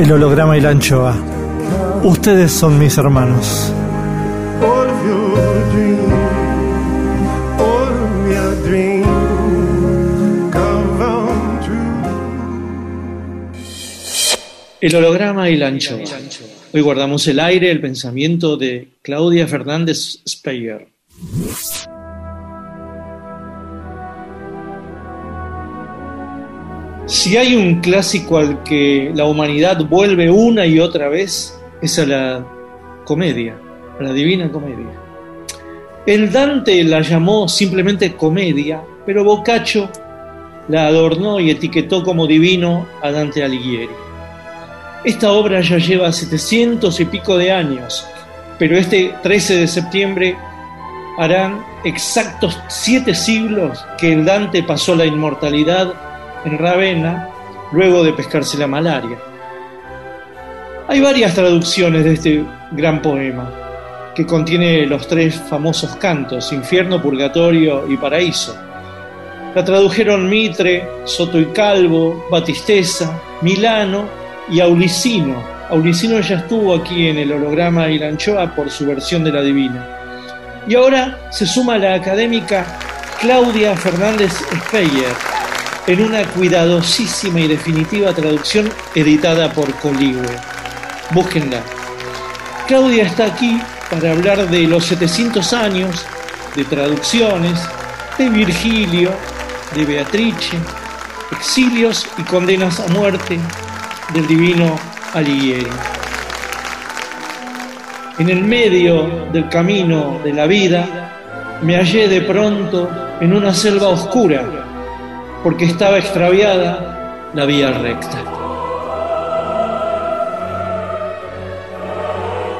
El holograma y la anchoa. Ustedes son mis hermanos. El holograma y la anchoa. Hoy guardamos el aire, el pensamiento de Claudia Fernández Speyer. Si hay un clásico al que la humanidad vuelve una y otra vez, es a la comedia, a la divina comedia. El Dante la llamó simplemente comedia, pero Boccaccio la adornó y etiquetó como divino a Dante Alighieri. Esta obra ya lleva 700 y pico de años, pero este 13 de septiembre harán exactos siete siglos que el Dante pasó la inmortalidad en Ravenna luego de pescarse la malaria. Hay varias traducciones de este gran poema, que contiene los tres famosos cantos, Infierno, Purgatorio y Paraíso. La tradujeron Mitre, Soto y Calvo, Batisteza, Milano y Aulicino. Aulicino ya estuvo aquí en el holograma y la anchoa por su versión de la Divina. Y ahora se suma la académica Claudia Fernández Speyer en una cuidadosísima y definitiva traducción editada por Coligüe. Búsquenla. Claudia está aquí para hablar de los 700 años de traducciones, de Virgilio, de Beatrice, exilios y condenas a muerte del divino Alighieri. En el medio del camino de la vida me hallé de pronto en una selva oscura porque estaba extraviada la vía recta.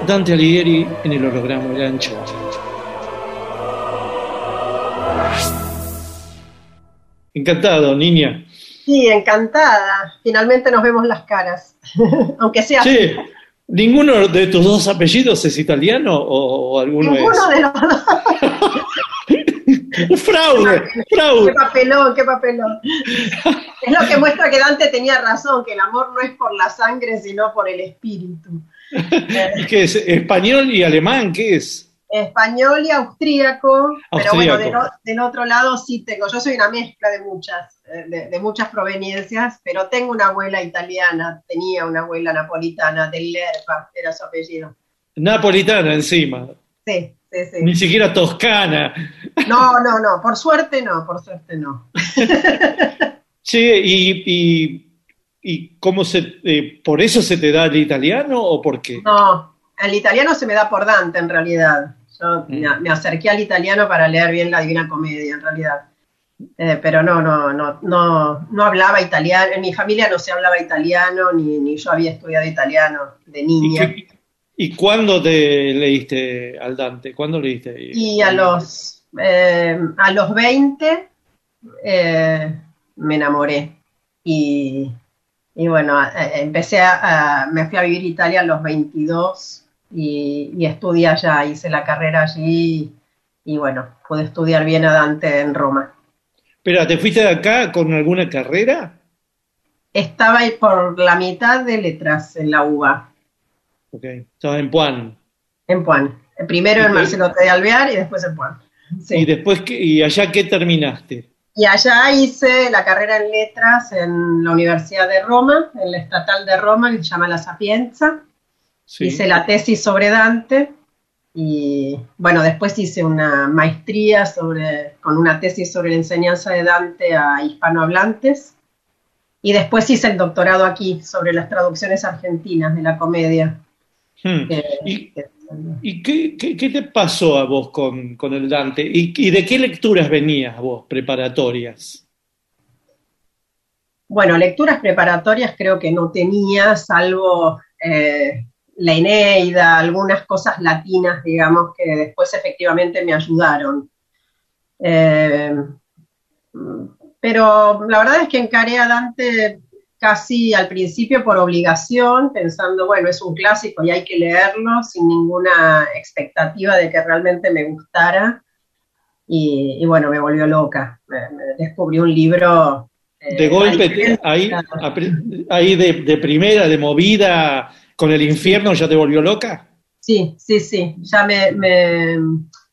Dante Alighieri en el holograma del ancho. Encantado, niña. Sí, encantada. Finalmente nos vemos las caras. Aunque sea Che, ¿ninguno de tus dos apellidos es italiano o, o alguno ninguno es? de los dos. ¡Fraude! Qué ¡Fraude! papelón, qué papelón. Es lo que muestra que Dante tenía razón, que el amor no es por la sangre, sino por el espíritu. ¿Y ¿Qué es? ¿Español y alemán? ¿Qué es? Español y austríaco, pero bueno, Austríaco. del, del otro lado sí tengo, yo soy una mezcla de muchas, eh, de, de muchas proveniencias, pero tengo una abuela italiana, tenía una abuela napolitana, del Lerpa, era su apellido. Napolitana encima. Sí, sí, sí. Ni siquiera toscana. No, no, no, por suerte no, por suerte no. Che, ¿y, y, y cómo se... eh, ¿Por eso se te da el italiano o por qué? No, el italiano se me da por Dante en realidad. Yo Mm. me, me acerqué al italiano para leer bien la Divina Comedia en realidad. Eh, pero no, no, no, no, no hablaba italiano, en mi familia no se hablaba italiano, ni, ni yo había estudiado italiano de ¿Y, niña. qué- y cuándo te leíste al Dante? ¿Cuándo leíste? Y a los, eh, a los 20 eh, me enamoré. Y, y bueno, eh, empecé a, a- me fui a vivir a Italia a los 22 y, y estudié allá, hice la carrera allí y bueno, pude estudiar bien a Dante en Roma. Espera, ¿te fuiste de acá con alguna carrera? Estaba por la mitad de letras en la UBA, Ok, estabas en Puan. en Puan. Primero en. Marcelo T. de Alvear y después en Puan. Sí. ¿Y después y allá qué terminaste? Y allá hice la carrera en letras en la Universidad de Roma, en la Estatal de Roma, que se llama La Sapienza. Sí. Hice la tesis sobre Dante y bueno, después hice una maestría sobre, con una tesis sobre la enseñanza de Dante a hispanohablantes. Y después hice el doctorado aquí sobre las traducciones argentinas de la comedia. Hmm. ¿Y, qué, qué- qué te pasó a vos con, con el Dante? ¿Y, y de qué lecturas venías vos, preparatorias? Bueno, lecturas preparatorias creo que no tenía, salvo eh, la Eneida, algunas cosas latinas, digamos, que después efectivamente me ayudaron. Eh, pero la verdad es que encaré a Dante casi al principio por obligación, pensando, bueno, es un clásico y hay que leerlo sin ninguna expectativa de que realmente me gustara. Y, y bueno, me volvió loca. Me- me descubrí un libro. eh, De golpe, ahí, ahí de, de primera, de movida, con el infierno ya te volvió loca. Sí, sí, sí. Ya me, me,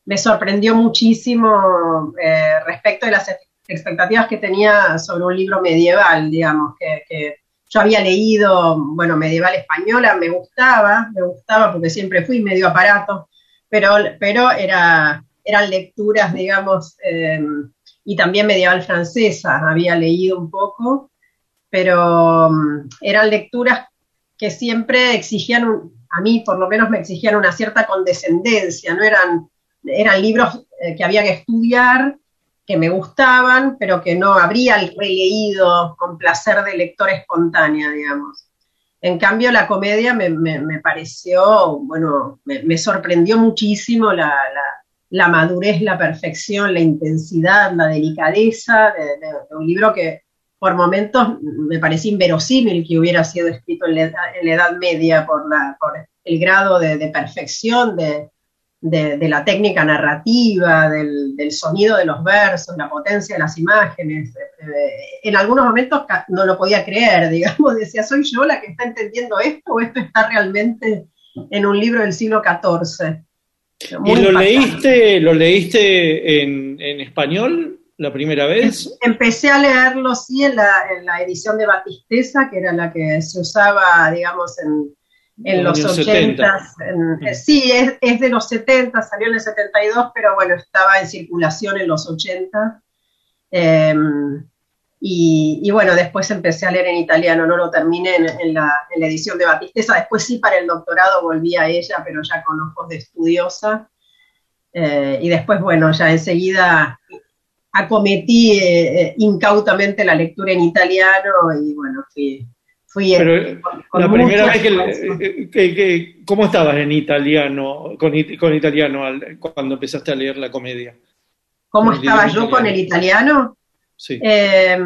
me sorprendió muchísimo eh, respecto de las ex- expectativas que tenía sobre un libro medieval, digamos, que, que yo había leído, bueno, medieval española, me gustaba, me gustaba porque siempre fui medio aparato, pero, pero era, eran lecturas, digamos, eh, y también medieval francesa, había leído un poco, pero mm, eran lecturas que siempre exigían, un- a mí por lo menos me exigían una cierta condescendencia, no eran, eran libros eh, que había que estudiar, que me gustaban, pero que no habría releído con placer de lector espontánea, digamos. En cambio, la comedia me, me- pareció, bueno, me, sorprendió muchísimo la, la- la madurez, la perfección, la intensidad, la delicadeza de, un libro que por momentos me parecía inverosímil que hubiera sido escrito en la, en la Edad Media por, la, por el grado de, de perfección de, de- de la técnica narrativa, del, del sonido de los versos, la potencia de las imágenes. Eh, en algunos momentos no lo podía creer, digamos, decía, ¿soy yo la que está entendiendo esto o esto está realmente en un libro del siglo XIV? Muy ¿Y lo impactante. leíste, lo leíste en, en español la primera vez? Empecé a leerlo, sí, en la, en la edición de Batisteza, que era la que se usaba, digamos, en, en los Años 80. 70. sí, es, es de los 70, salió en el 72, pero bueno, estaba en circulación en los 80. Eh, y, y bueno, después empecé a leer en italiano, no lo terminé en, en la, en la edición de Batisteza. Después sí, para el doctorado volví a ella, pero ya con ojos de estudiosa. Eh, y después, bueno, ya enseguida acometí eh, eh, incautamente la lectura en italiano y bueno, fui, fui eh, Pero con- con la primera vez que, esfuerzo. eh, que- que- ¿cómo estabas en italiano, con, it- con italiano al- cuando empezaste a leer la comedia? ¿Cómo estaba yo con el italiano? Sí. Eh,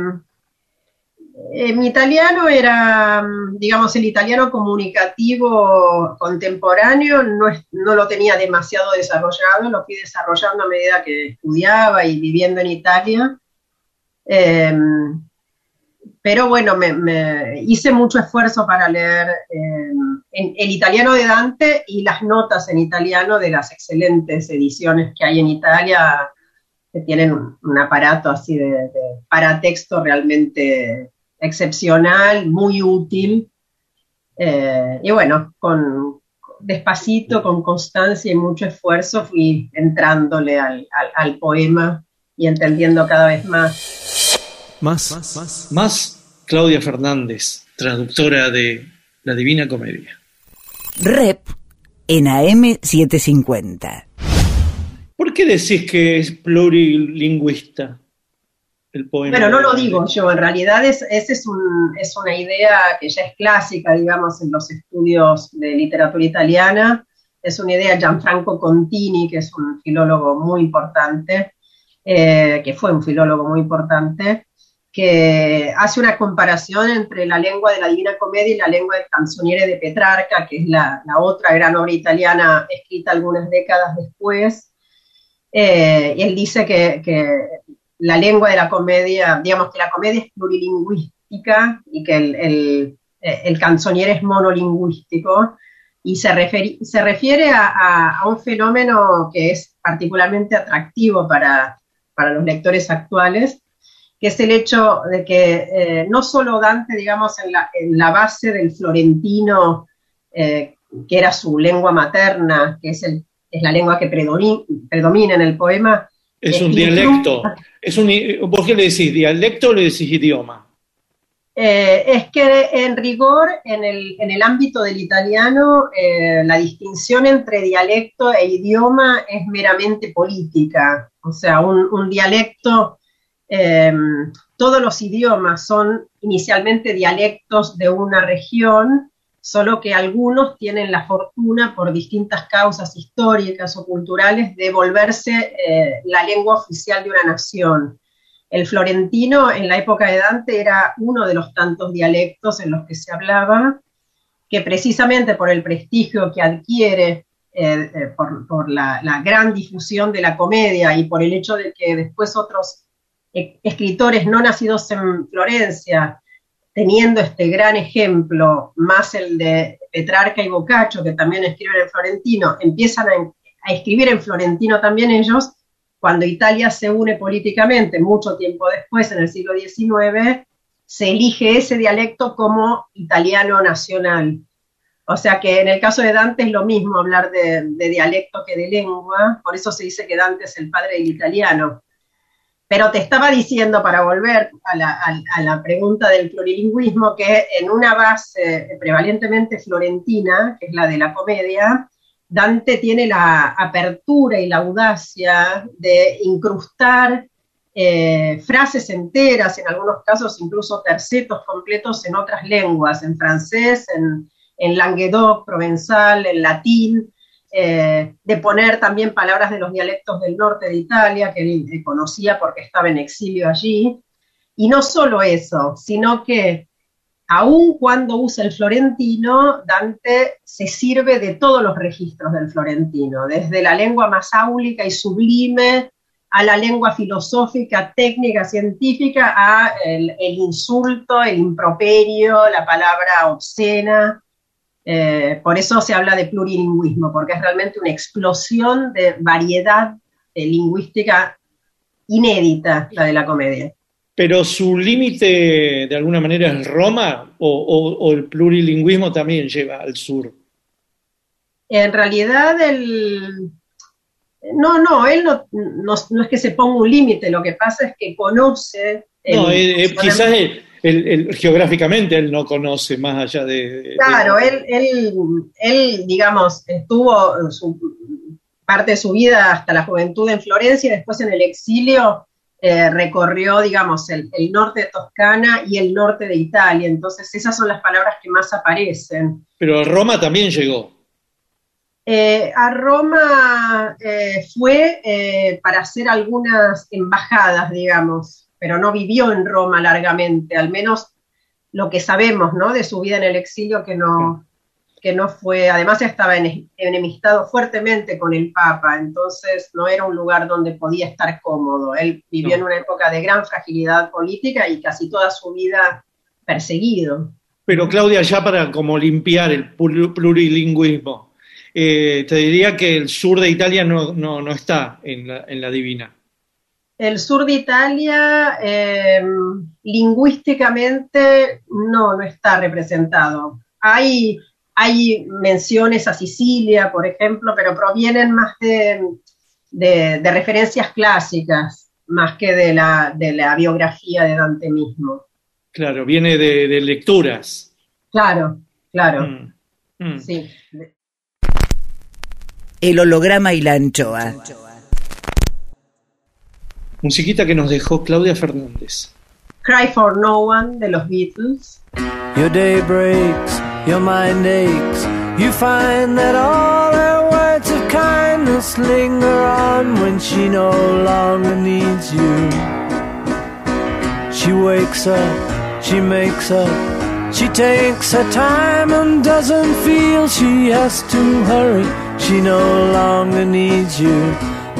eh, mi italiano era, digamos, el italiano comunicativo contemporáneo, no, no lo tenía demasiado desarrollado, lo fui desarrollando a medida que estudiaba y viviendo en Italia. Eh, pero bueno, me, hice mucho esfuerzo para leer eh, el italiano de Dante y las notas en italiano de las excelentes ediciones que hay en Italia, que tienen un, aparato así de, paratexto realmente excepcional, muy útil. Eh, y bueno, con despacito, con constancia y mucho esfuerzo fui entrándole al, al poema y entendiendo cada vez más. Más. Más Claudia Fernández, traductora de La Divina Comedia. Rep en AM750. ¿Por qué decís que es plurilingüista el poema? Bueno, no lo digo yo, en realidad es, esa es, un- es una idea que ya es clásica, digamos, en los estudios de literatura italiana. Es una idea de Gianfranco Contini, que es un filólogo muy importante, eh, que fue un filólogo muy importante, que hace una comparación entre la lengua de la Divina Comedia y la lengua del canzoniere de Petrarca, que es la, otra gran obra italiana escrita algunas décadas después. Eh, él dice que, la lengua de la comedia, digamos que la comedia es plurilingüística y que el, el canzoniere es monolingüístico, y se, refiere a, a, a, un fenómeno que es particularmente atractivo para, para los lectores actuales, que es el hecho de que eh, no solo Dante, digamos, en la, en la base del florentino, eh, que era su lengua materna, que es, el, es la lengua que predomina en el poema. Es un dialecto. Es un, ¿Por qué le decís dialecto o le decís idioma? Eh, es que en rigor, en el, en el ámbito del italiano, eh, la distinción entre dialecto e idioma es meramente política. O sea, un, un dialecto eh, todos los idiomas son inicialmente dialectos de una región, solo que algunos tienen la fortuna, por distintas causas históricas o culturales, de volverse eh, la lengua oficial de una nación. El florentino en la época de Dante era uno de los tantos dialectos en los que se hablaba, que precisamente por el prestigio que adquiere eh, eh, por, por la, la, gran difusión de la comedia y por el hecho de que después otros escritores no nacidos en Florencia, teniendo este gran ejemplo, más el de Petrarca y Boccaccio, que también escriben en florentino, empiezan a, escribir en florentino también ellos, cuando Italia se une políticamente, mucho tiempo después, en el siglo XIX, se elige ese dialecto como italiano nacional. O sea que en el caso de Dante es lo mismo hablar de dialecto que de lengua, por eso se dice que Dante es el padre del italiano pero te estaba diciendo, para volver a la, pregunta del plurilingüismo, que en una base prevalentemente florentina, que es la de la comedia, Dante tiene la apertura y la audacia de incrustar eh, frases enteras, en algunos casos incluso tercetos completos en otras lenguas, en francés, en, en languedoc, provenzal, en latín, eh, de poner también palabras de los dialectos del norte de Italia, que él eh, conocía porque estaba en exilio allí. Y no solo eso, sino que aun cuando usa el florentino, Dante se sirve de todos los registros del florentino, desde la lengua más áulica y sublime a la lengua filosófica, técnica, científica, a el, el insulto, el improperio, la palabra obscena, eh, por eso se habla de plurilingüismo, porque es realmente una explosión de variedad eh, lingüística inédita, la de la comedia. Pero su límite de alguna manera es Roma o, o, o, el plurilingüismo también lleva al sur. En realidad el... No, no, él no, no, no es que se ponga un límite, lo que pasa es que conoce... No, eh, quizás el, él, él, geográficamente él no conoce más allá de... Claro, de... Él, él, él, digamos, estuvo su, parte de su vida hasta la juventud en Florencia y después en el exilio eh, recorrió, digamos, el, el, norte de Toscana y el norte de Italia. Entonces esas son las palabras que más aparecen. Pero a Roma también llegó. Eh, a Roma eh, fue eh, para hacer algunas embajadas, digamos, pero no vivió en Roma largamente, al menos lo que sabemos ¿no? de su vida en el exilio, que no, que no fue, además estaba en, enemistado fuertemente con el Papa, entonces no era un lugar donde podía estar cómodo. Él vivió no. en una época de gran fragilidad política y casi toda su vida perseguido. Pero Claudia, ya para como limpiar el plurilingüismo, eh, te diría que el sur de Italia no, no, no está en la, en la Divina el sur de Italia eh, lingüísticamente no, no está representado. Hay, hay menciones a Sicilia, por ejemplo, pero provienen más de, de, de referencias clásicas, más que de la, de la, biografía de Dante mismo. Claro, viene de, de lecturas. Claro, claro. Mm, mm. Sí. El holograma y la anchoa. Musiquita que nos dejó Claudia Fernández. Cry for No One de los Beatles. Your day breaks, your mind aches. You find that all her words of kindness linger on when she no longer needs you. She wakes up, she makes up, she takes her time and doesn't feel she has to hurry. She no longer needs you,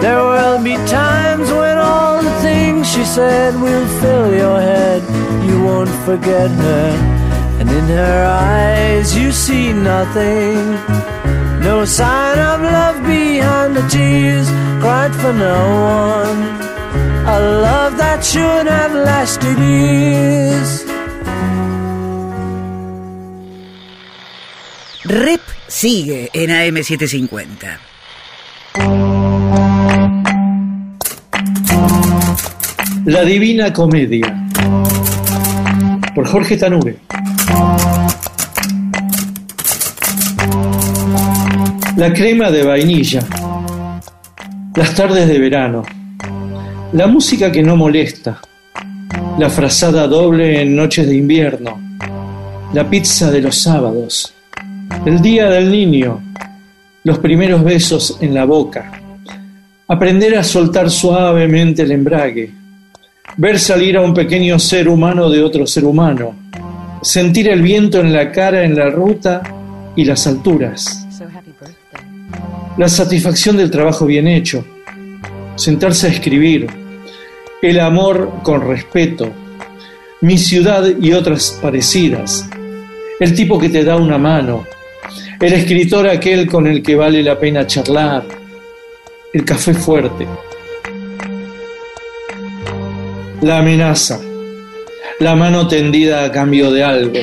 There will be times when all the things she said will fill your head. You won't forget her, and in her eyes you see nothing. No sign of love behind the tears cried for no one. A love that should have lasted years. Rep sigue en AM750. La Divina Comedia por Jorge Tanure. La crema de vainilla. Las tardes de verano. La música que no molesta. La frazada doble en noches de invierno. La pizza de los sábados. El día del niño. Los primeros besos en la boca. Aprender a soltar suavemente el embrague. Ver salir a un pequeño ser humano de otro ser humano. Sentir el viento en la cara en la ruta y las alturas. La satisfacción del trabajo bien hecho. Sentarse a escribir. El amor con respeto. Mi ciudad y otras parecidas. El tipo que te da una mano. El escritor aquel con el que vale la pena charlar. El café fuerte. La amenaza. La mano tendida a cambio de algo.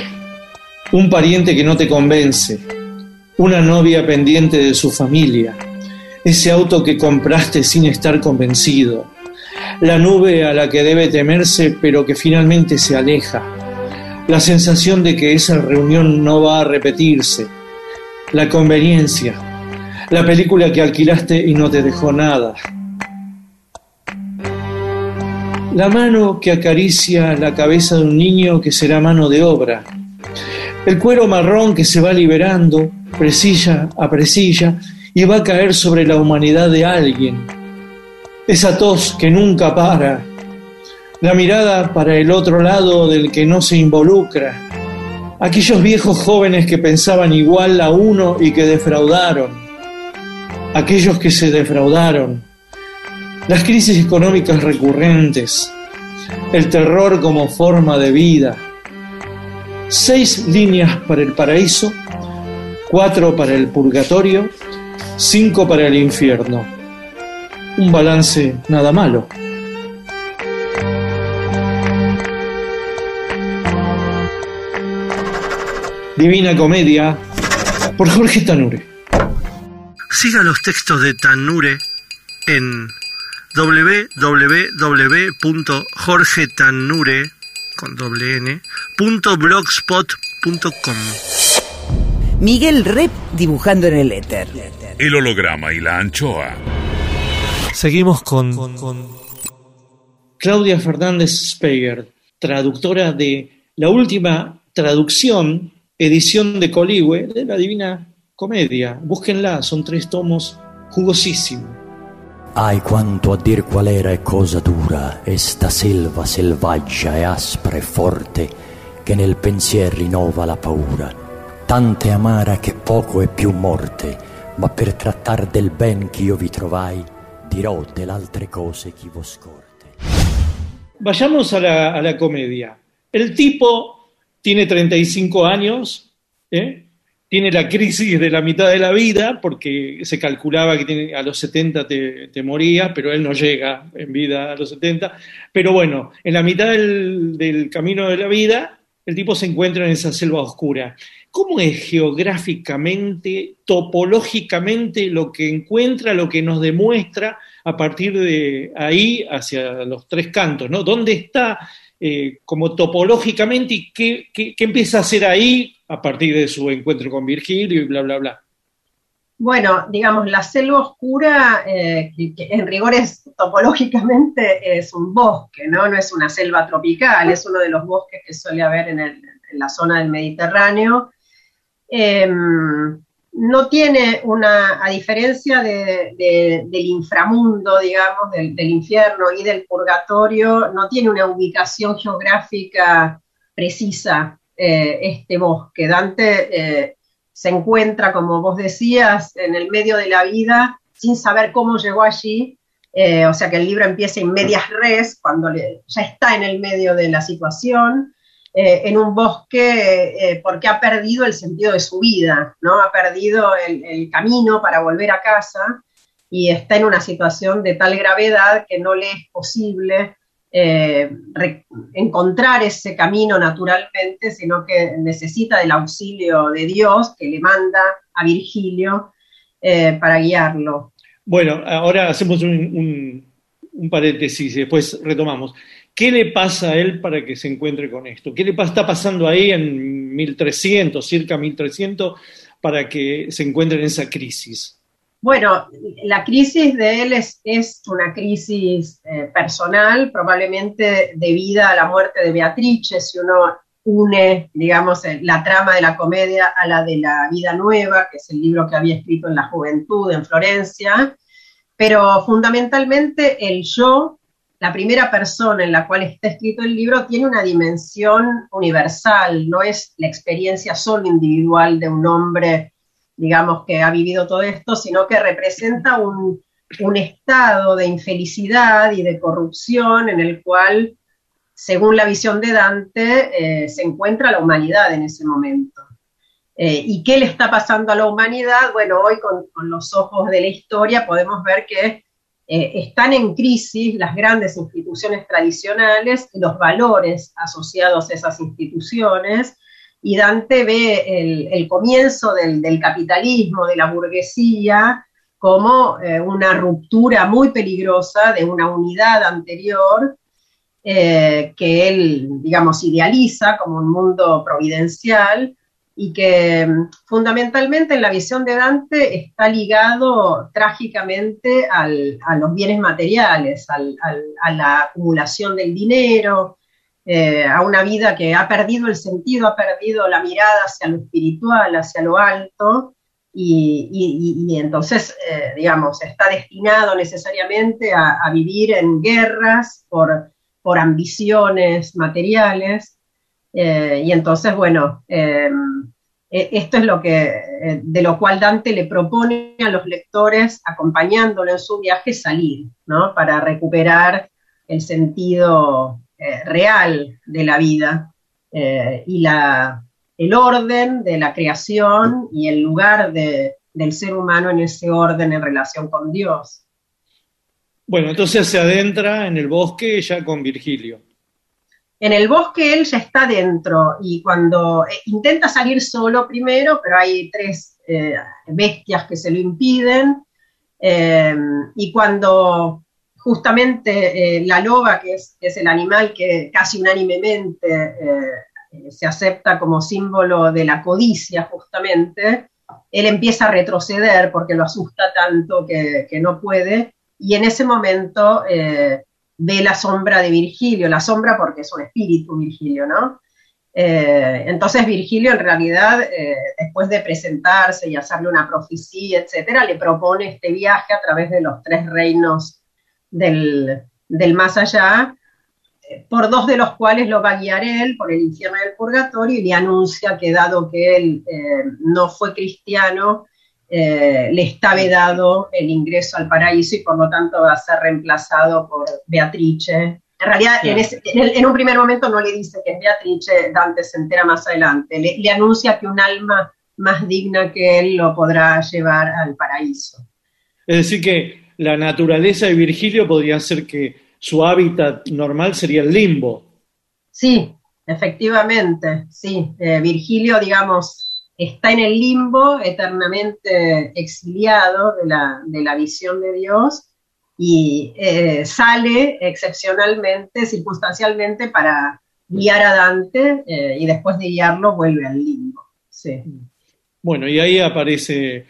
Un pariente que no te convence. Una novia pendiente de su familia. Ese auto que compraste sin estar convencido. La nube a la que debe temerse pero que finalmente se aleja. La sensación de que esa reunión no va a repetirse. La conveniencia. La película que alquilaste y no te dejó nada. La mano que acaricia la cabeza de un niño que será mano de obra. El cuero marrón que se va liberando, presilla a presilla, y va a caer sobre la humanidad de alguien. Esa tos que nunca para. La mirada para el otro lado del que no se involucra. Aquellos viejos jóvenes que pensaban igual a uno y que defraudaron. Aquellos que se defraudaron las crisis económicas recurrentes, el terror como forma de vida, seis líneas para el paraíso, cuatro para el purgatorio, cinco para el infierno. Un balance nada malo. Divina Comedia por Jorge Tanure. Siga los textos de Tanure en www.jorgetanure con doble n, punto blogspot.com. Miguel Rep dibujando en el éter. El holograma y la anchoa. Seguimos con, Claudia Fernández Speger, traductora de la última traducción, edición de Coligüe de la Divina Comedia. Búsquenla, son tres tomos jugosísimos. Ai quanto a dir qual era e cosa dura esta selva selvaggia e aspra e forte che nel pensier rinnova la paura. tante amara che poco è più morte, ma per trattar del ben che io vi trovai, dirò dell'altre cose chi vo scorte. Vayamos a la, a la tipo tiene 35 años, ¿eh? Tiene la crisis de la mitad de la vida, porque se calculaba que a los 70 te, te moría, pero él no llega en vida a los 70. Pero bueno, en la mitad del, del camino de la vida, el tipo se encuentra en esa selva oscura. ¿Cómo es geográficamente, topológicamente lo que encuentra, lo que nos demuestra a partir de ahí hacia los tres cantos? ¿no? ¿Dónde está eh, como topológicamente y qué, qué- qué empieza a hacer ahí a partir de su encuentro con Virgilio y bla, bla, bla? Bueno, digamos, la selva oscura, eh, que, en rigor es topológicamente es un bosque, ¿no? No es una selva tropical, es uno de los bosques que suele haber en, el- en la zona del Mediterráneo. Eh, no tiene una, a diferencia de- de- del inframundo, digamos, del infierno y del purgatorio, no tiene una ubicación geográfica precisa eh, este bosque. Dante eh, se encuentra, como vos decías, en el medio de la vida sin saber cómo llegó allí. eh, o sea que el libro empieza en medias res, cuando ya está en el medio de la situación, en un bosque porque ha perdido el sentido de su vida, ¿no? Ha perdido el camino para volver a casa y está en una situación de tal gravedad que no le es posible eh, encontrar ese camino naturalmente, sino que necesita del auxilio de Dios que le manda a Virgilio eh, para guiarlo. Bueno, ahora hacemos un, un- paréntesis y después retomamos. ¿Qué le pasa a él para que se encuentre con esto? ¿Qué le está pasando ahí en 1300, circa 1300, para que se encuentre en esa crisis? Bueno, la crisis de él es, una crisis eh, personal, probablemente debida a la muerte de Beatrice, si uno une, digamos, la trama de la comedia a la de la vida nueva, que es el libro que había escrito en la juventud en Florencia, pero fundamentalmente el yo, la primera persona en la cual está escrito el libro, tiene una dimensión universal, no es la experiencia solo individual de un hombre digamos, que ha vivido todo esto, sino que representa un, un estado de infelicidad y de corrupción en el cual, según la visión de Dante, eh, se encuentra la humanidad en ese momento. Eh, ¿Y qué le está pasando a la humanidad? Bueno, hoy con, los ojos de la historia podemos ver que eh, están en crisis las grandes instituciones tradicionales y los valores asociados a esas instituciones, y Dante ve el, comienzo del, capitalismo, de la burguesía, como eh, una ruptura muy peligrosa de una unidad anterior eh, que él, digamos, idealiza como un mundo providencial y que fundamentalmente en la visión de Dante está ligado trágicamente a los bienes materiales, al, al, a la acumulación del dinero, eh, a una vida que ha perdido el sentido, ha perdido la mirada hacia lo espiritual, hacia lo alto, y, y, entonces, eh, digamos, está destinado necesariamente a, vivir en guerras por, por ambiciones materiales, eh, y entonces, bueno, esto es lo que, de lo cual Dante le propone a los lectores, acompañándolo en su viaje, salir, ¿no? Para recuperar el sentido eh, real de la vida eh, y la, el orden de la creación y el lugar de, del ser humano en ese orden en relación con Dios. Bueno, entonces se adentra en el bosque ya con Virgilio. En el bosque él ya está dentro y cuando eh, intenta salir solo primero, pero hay tres bestias que se lo impiden, y cuando justamente eh, la loba, que es, el animal que casi unánimemente eh, se acepta como símbolo de la codicia, justamente, él empieza a retroceder porque lo asusta tanto que, no puede, y en ese momento eh, ve la sombra de Virgilio, la sombra porque es un espíritu Virgilio, ¿no? Eh, entonces Virgilio en realidad, eh, después de presentarse y hacerle una profecía, etcétera, le propone este viaje a través de los tres reinos del, del más allá, por dos de los cuales lo va a guiar él, por el infierno y el purgatorio, y le anuncia que dado que él eh, no fue cristiano, eh, le está vedado el ingreso al paraíso y por lo tanto va a ser reemplazado por Beatrice. En realidad, en, ese- en el- en un primer momento no le dice que es Beatrice, Dante se entera más adelante, le, le anuncia que un alma más digna que él lo podrá llevar al paraíso. Es decir, que la naturaleza de Virgilio podría ser que su hábitat normal sería el limbo. Sí, efectivamente, sí. Eh, Virgilio, digamos, está en el limbo, eternamente exiliado de la, de la visión de Dios y eh, sale excepcionalmente, circunstancialmente, para guiar a Dante eh, y después de guiarlo vuelve al limbo. Sí. Bueno, y ahí aparece,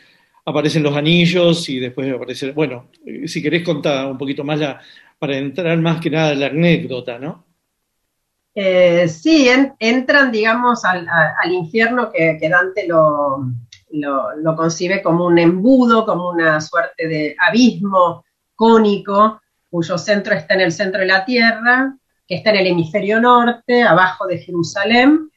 aparecen los anillos y después aparece, bueno, si querés contar un poquito más la, para entrar más que nada en la anécdota, ¿no? Eh, sí, en- entran, digamos, al, al infierno que, que Dante lo- lo concibe como un embudo, como una suerte de abismo cónico, cuyo centro está en el centro de la tierra, que está en el hemisferio norte, abajo de Jerusalén,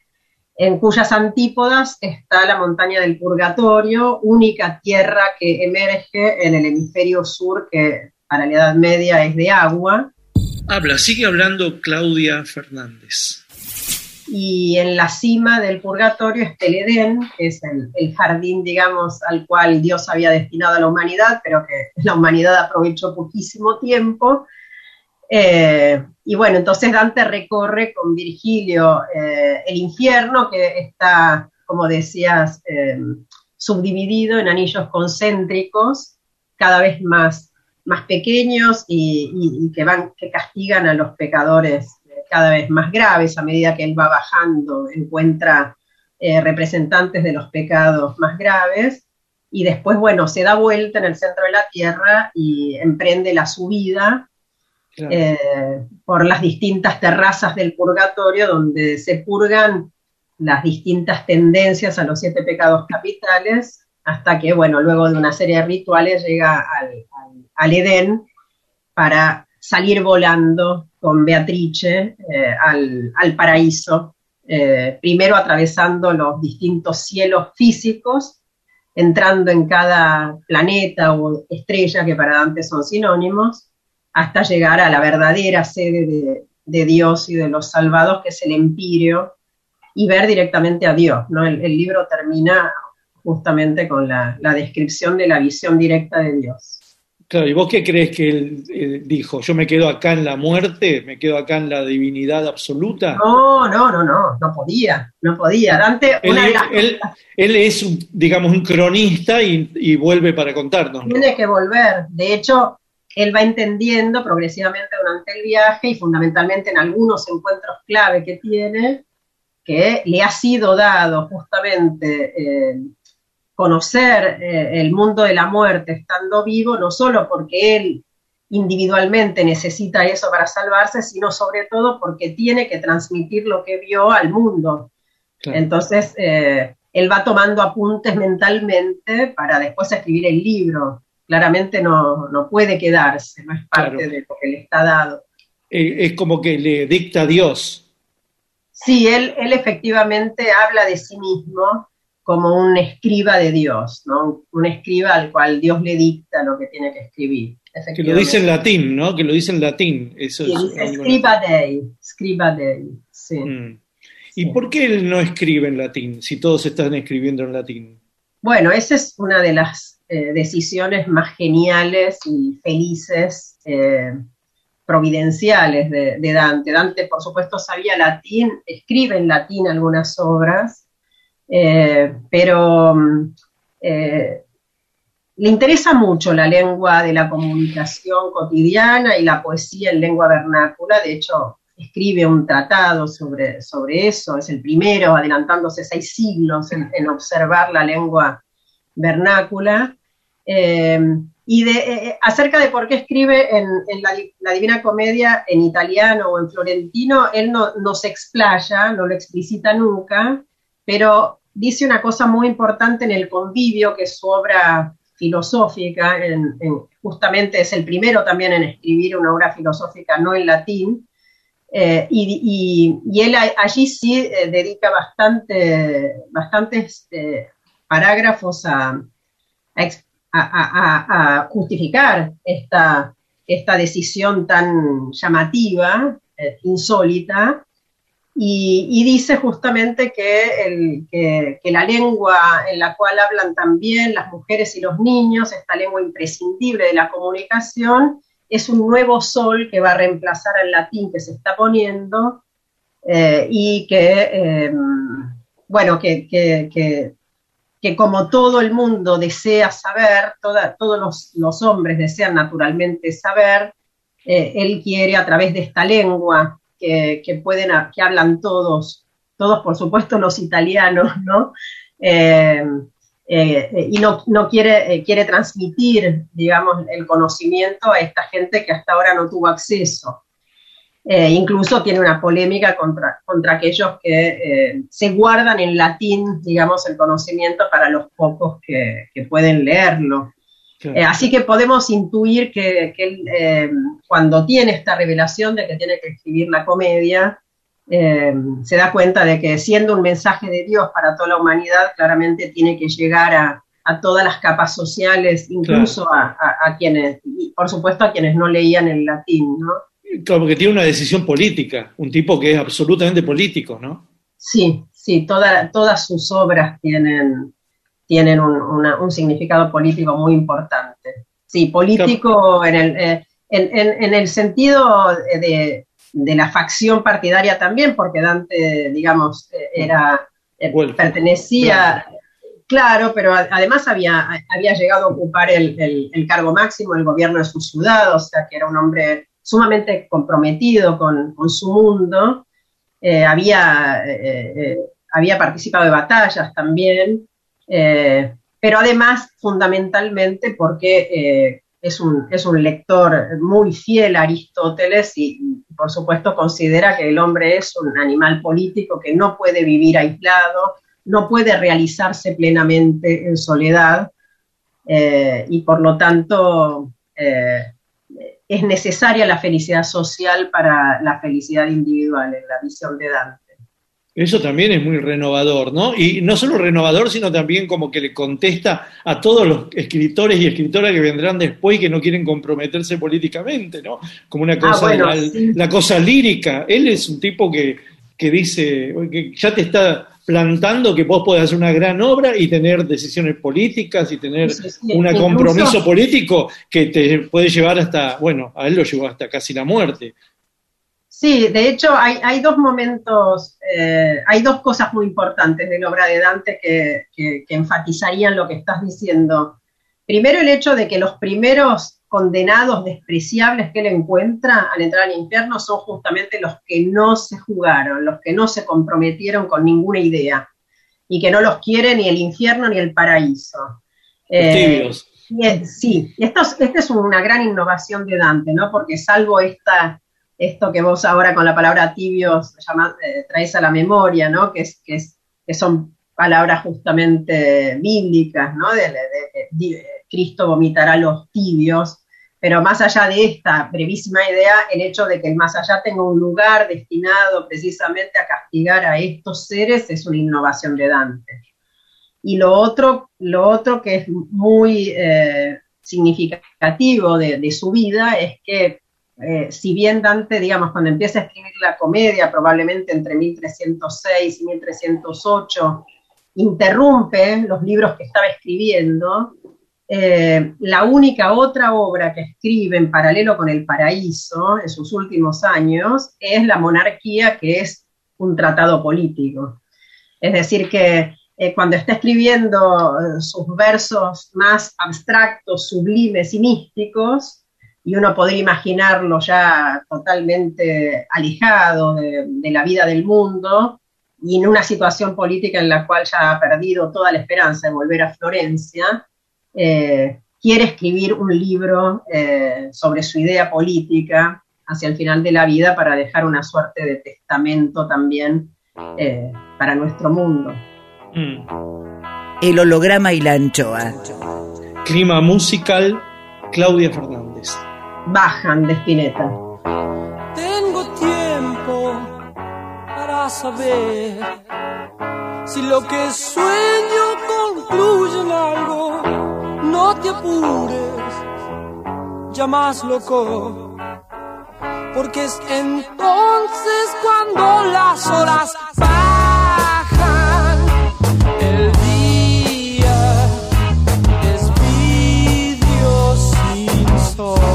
en cuyas antípodas está la montaña del Purgatorio, única tierra que emerge en el hemisferio sur, que para la Edad Media es de agua. Habla, sigue hablando Claudia Fernández. y en la cima del purgatorio está el Edén, que es el, el jardín, digamos, al cual Dios había destinado a la humanidad, pero que la humanidad aprovechó poquísimo tiempo. Eh, y bueno, entonces Dante recorre con Virgilio eh, el infierno, que está, como decías, eh, subdividido en anillos concéntricos, cada vez más, más pequeños y, y- que, van, que castigan a los pecadores cada vez más graves a medida que él va bajando, encuentra representantes de los pecados más graves. Y después, bueno, se da vuelta en el centro de la tierra y emprende la subida Eh, por las distintas terrazas del purgatorio donde se purgan las distintas tendencias a los siete pecados capitales hasta que, bueno, luego de una serie de rituales llega al, al- al Edén para salir volando con Beatrice eh, al, al paraíso, eh, primero atravesando los distintos cielos físicos, entrando en cada planeta o estrella, que para Dante son sinónimos, hasta llegar a la verdadera sede de, de Dios y de los salvados, que es el Empirio, y ver directamente a Dios. ¿no? El, el libro termina justamente con la, la descripción de la visión directa de Dios. Claro, ¿y vos qué crees que él, dijo? ¿Yo me quedo acá en la muerte? ¿Me quedo acá en la divinidad absoluta? No, no, no, no, no podía, no podía. Dante, Él, una de las él- él es, un, digamos, un cronista y, y vuelve para contarnos. tiene que volver. De hecho, él va entendiendo progresivamente durante el viaje y fundamentalmente en algunos encuentros clave que tiene, que le ha sido dado justamente eh, conocer eh, el mundo de la muerte estando vivo, no solo porque él individualmente necesita eso para salvarse, sino sobre todo porque tiene que transmitir lo que vio al mundo. Claro. Entonces, eh, él va tomando apuntes mentalmente para después escribir el libro. Claramente no, no puede quedarse, no es parte Claro. de lo que le está dado. Eh, es como que le dicta a Dios. Sí, él, él efectivamente habla de sí mismo como un escriba de Dios, ¿no? Un escriba al cual Dios le dicta lo que tiene que escribir. Que lo dice en latín, ¿no? Que lo dice en latín. Eso Sí, es dice scriba dei, scriba dei, sí. Mm. ¿Y por qué él no escribe en latín si todos están escribiendo en latín? Bueno, esa es una de las eh, decisiones más geniales y felices, eh, providenciales de, Dante. Dante, por supuesto, sabía latín, escribe en latín algunas obras, eh, pero mm, le interesa mucho la lengua de la comunicación cotidiana y la poesía en lengua vernácula. De hecho, escribe un tratado sobre, sobre eso, es el primero, adelantándose seis siglos en observar la lengua vernácula. Eh, y de, eh, acerca de por qué escribe en, la, Divina Comedia en italiano o en florentino, él no, no, se explaya, no lo explicita nunca, pero dice una cosa muy importante en el convivio, que es su obra filosófica, en, en, justamente es el primero también en escribir una obra filosófica no en latín, Eh, y, y- él allí sí eh, dedica bastante, bastantes eh, parágrafos a, a a- justificar esta, esta decisión tan llamativa, eh, insólita, y, dice justamente que, el- que- la lengua en la cual hablan también las mujeres y los niños, esta lengua imprescindible de la comunicación, es un nuevo sol que va a reemplazar al latín que se está poniendo eh, y que, eh, bueno, que- que- como todo el mundo desea saber, todos los, hombres desean naturalmente saber, eh, él quiere a través de esta lengua que, pueden, que hablan todos, todos por supuesto los italianos, ¿no? Eh, eh, y no, no quiere, quiere transmitir, digamos, el conocimiento a esta gente que hasta ahora no tuvo acceso. Eh, incluso tiene una polémica contra, contra aquellos que eh, se guardan en latín, digamos, el conocimiento para los pocos que, que pueden leerlo. Claro. Eh, así que podemos intuir que, que él, cuando tiene esta revelación de que tiene que escribir la comedia, se da cuenta de que siendo un mensaje de Dios para toda la humanidad, claramente tiene que llegar a, a todas las capas sociales, incluso a, a- a quienes, y por supuesto a quienes no leían el latín, ¿no? Claro, porque tiene una decisión política, un tipo que es absolutamente político, ¿no? Sí, sí, toda- todas sus obras tienen, tienen un, una- un significado político muy importante. Sí, político en el, eh, en, en- en el sentido de, de la facción partidaria también, porque Dante, digamos, eh, era, eh, pertenecía, claro, pero además había, había llegado a ocupar el, el- el cargo máximo del gobierno de su ciudad, o sea que era un hombre sumamente comprometido con, con su mundo. Eh, había, eh, eh, había participado de batallas también, pero además fundamentalmente porque es, un, es un lector muy fiel a Aristóteles y, por supuesto considera que el hombre es un animal político que no puede vivir aislado, no puede realizarse plenamente en soledad y por lo tanto es necesaria la felicidad social para la felicidad individual en la visión de Dante. Eso también es muy renovador, ¿no? Y no solo renovador, sino también como que le contesta a todos los escritores y escritoras que vendrán después y que no quieren comprometerse políticamente, ¿no? Como una cosa, bueno, la, sí. la cosa lírica. Él es un tipo que, que dice, que ya te está plantando que vos podés hacer una gran obra y tener decisiones políticas y tener Sí, sí, un compromiso político que te puede llevar hasta, bueno, a él lo llevó hasta casi la muerte. Sí, de hecho hay, hay dos momentos, eh, hay dos cosas muy importantes de la obra de Dante que, que- que enfatizarían lo que estás diciendo. Primero el hecho de que los primeros condenados despreciables que él encuentra al entrar al infierno son justamente los que no se jugaron, los que no se comprometieron con ninguna idea y que no los quiere ni el infierno ni el paraíso. Eh, tibios. y es- sí, y esto es, esta es una gran innovación de Dante, ¿no? Porque salvo esta, esto que vos ahora con la palabra tibios llama- eh, traes a la memoria, ¿no? Que, es, que, es, que son palabras justamente bíblicas, ¿no? De, de- de- de- Cristo vomitará los tibios, pero más allá de esta brevísima idea, el hecho de que el más allá tenga un lugar destinado precisamente a castigar a estos seres es una innovación de Dante. Y lo otro, lo otro que es muy eh, significativo de, su vida es que, eh, si bien Dante, digamos, cuando empieza a escribir la comedia, probablemente entre 1306 y 1308, interrumpe los libros que estaba escribiendo, eh, la única otra obra que escribe en paralelo con El Paraíso en sus últimos años es La Monarquía, que es un tratado político. Es decir, que eh, cuando está escribiendo eh, sus versos más abstractos, sublimes y místicos, y uno podría imaginarlo ya totalmente alejado de, de la vida del mundo y en una situación política en la cual ya ha perdido toda la esperanza de volver a Florencia, eh, quiere escribir un libro eh, sobre su idea política hacia el final de la vida para dejar una suerte de testamento también eh, para nuestro mundo. Mm. El holograma y la anchoa. Clima musical, Claudia Fernández. Bajan de Spinetta. Tengo tiempo saber si lo que sueño concluye en algo. No te apures, ya más loco, porque es entonces cuando las horas bajan. El día es vidrio sin sol.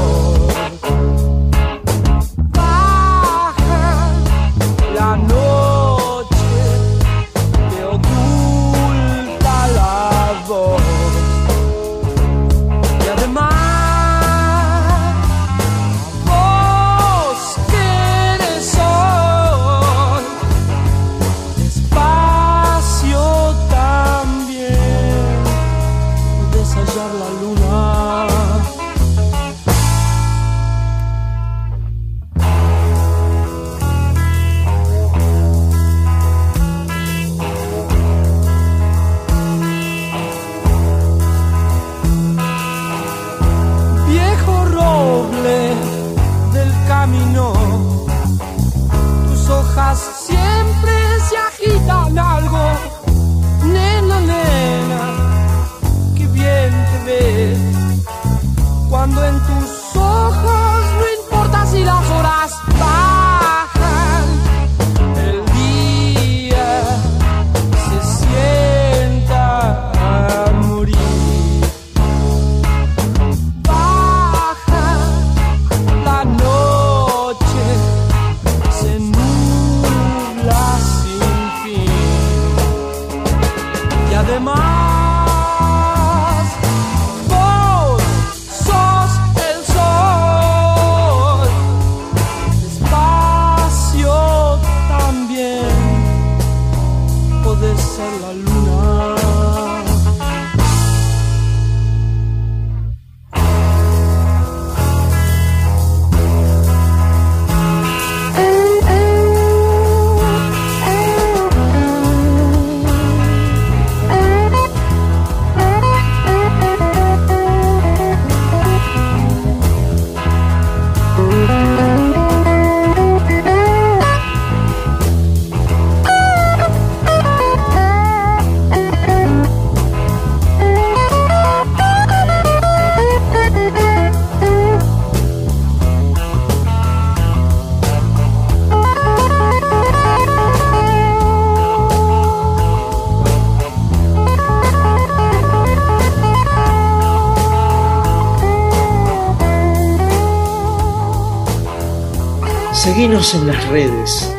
Seguinos en las redes.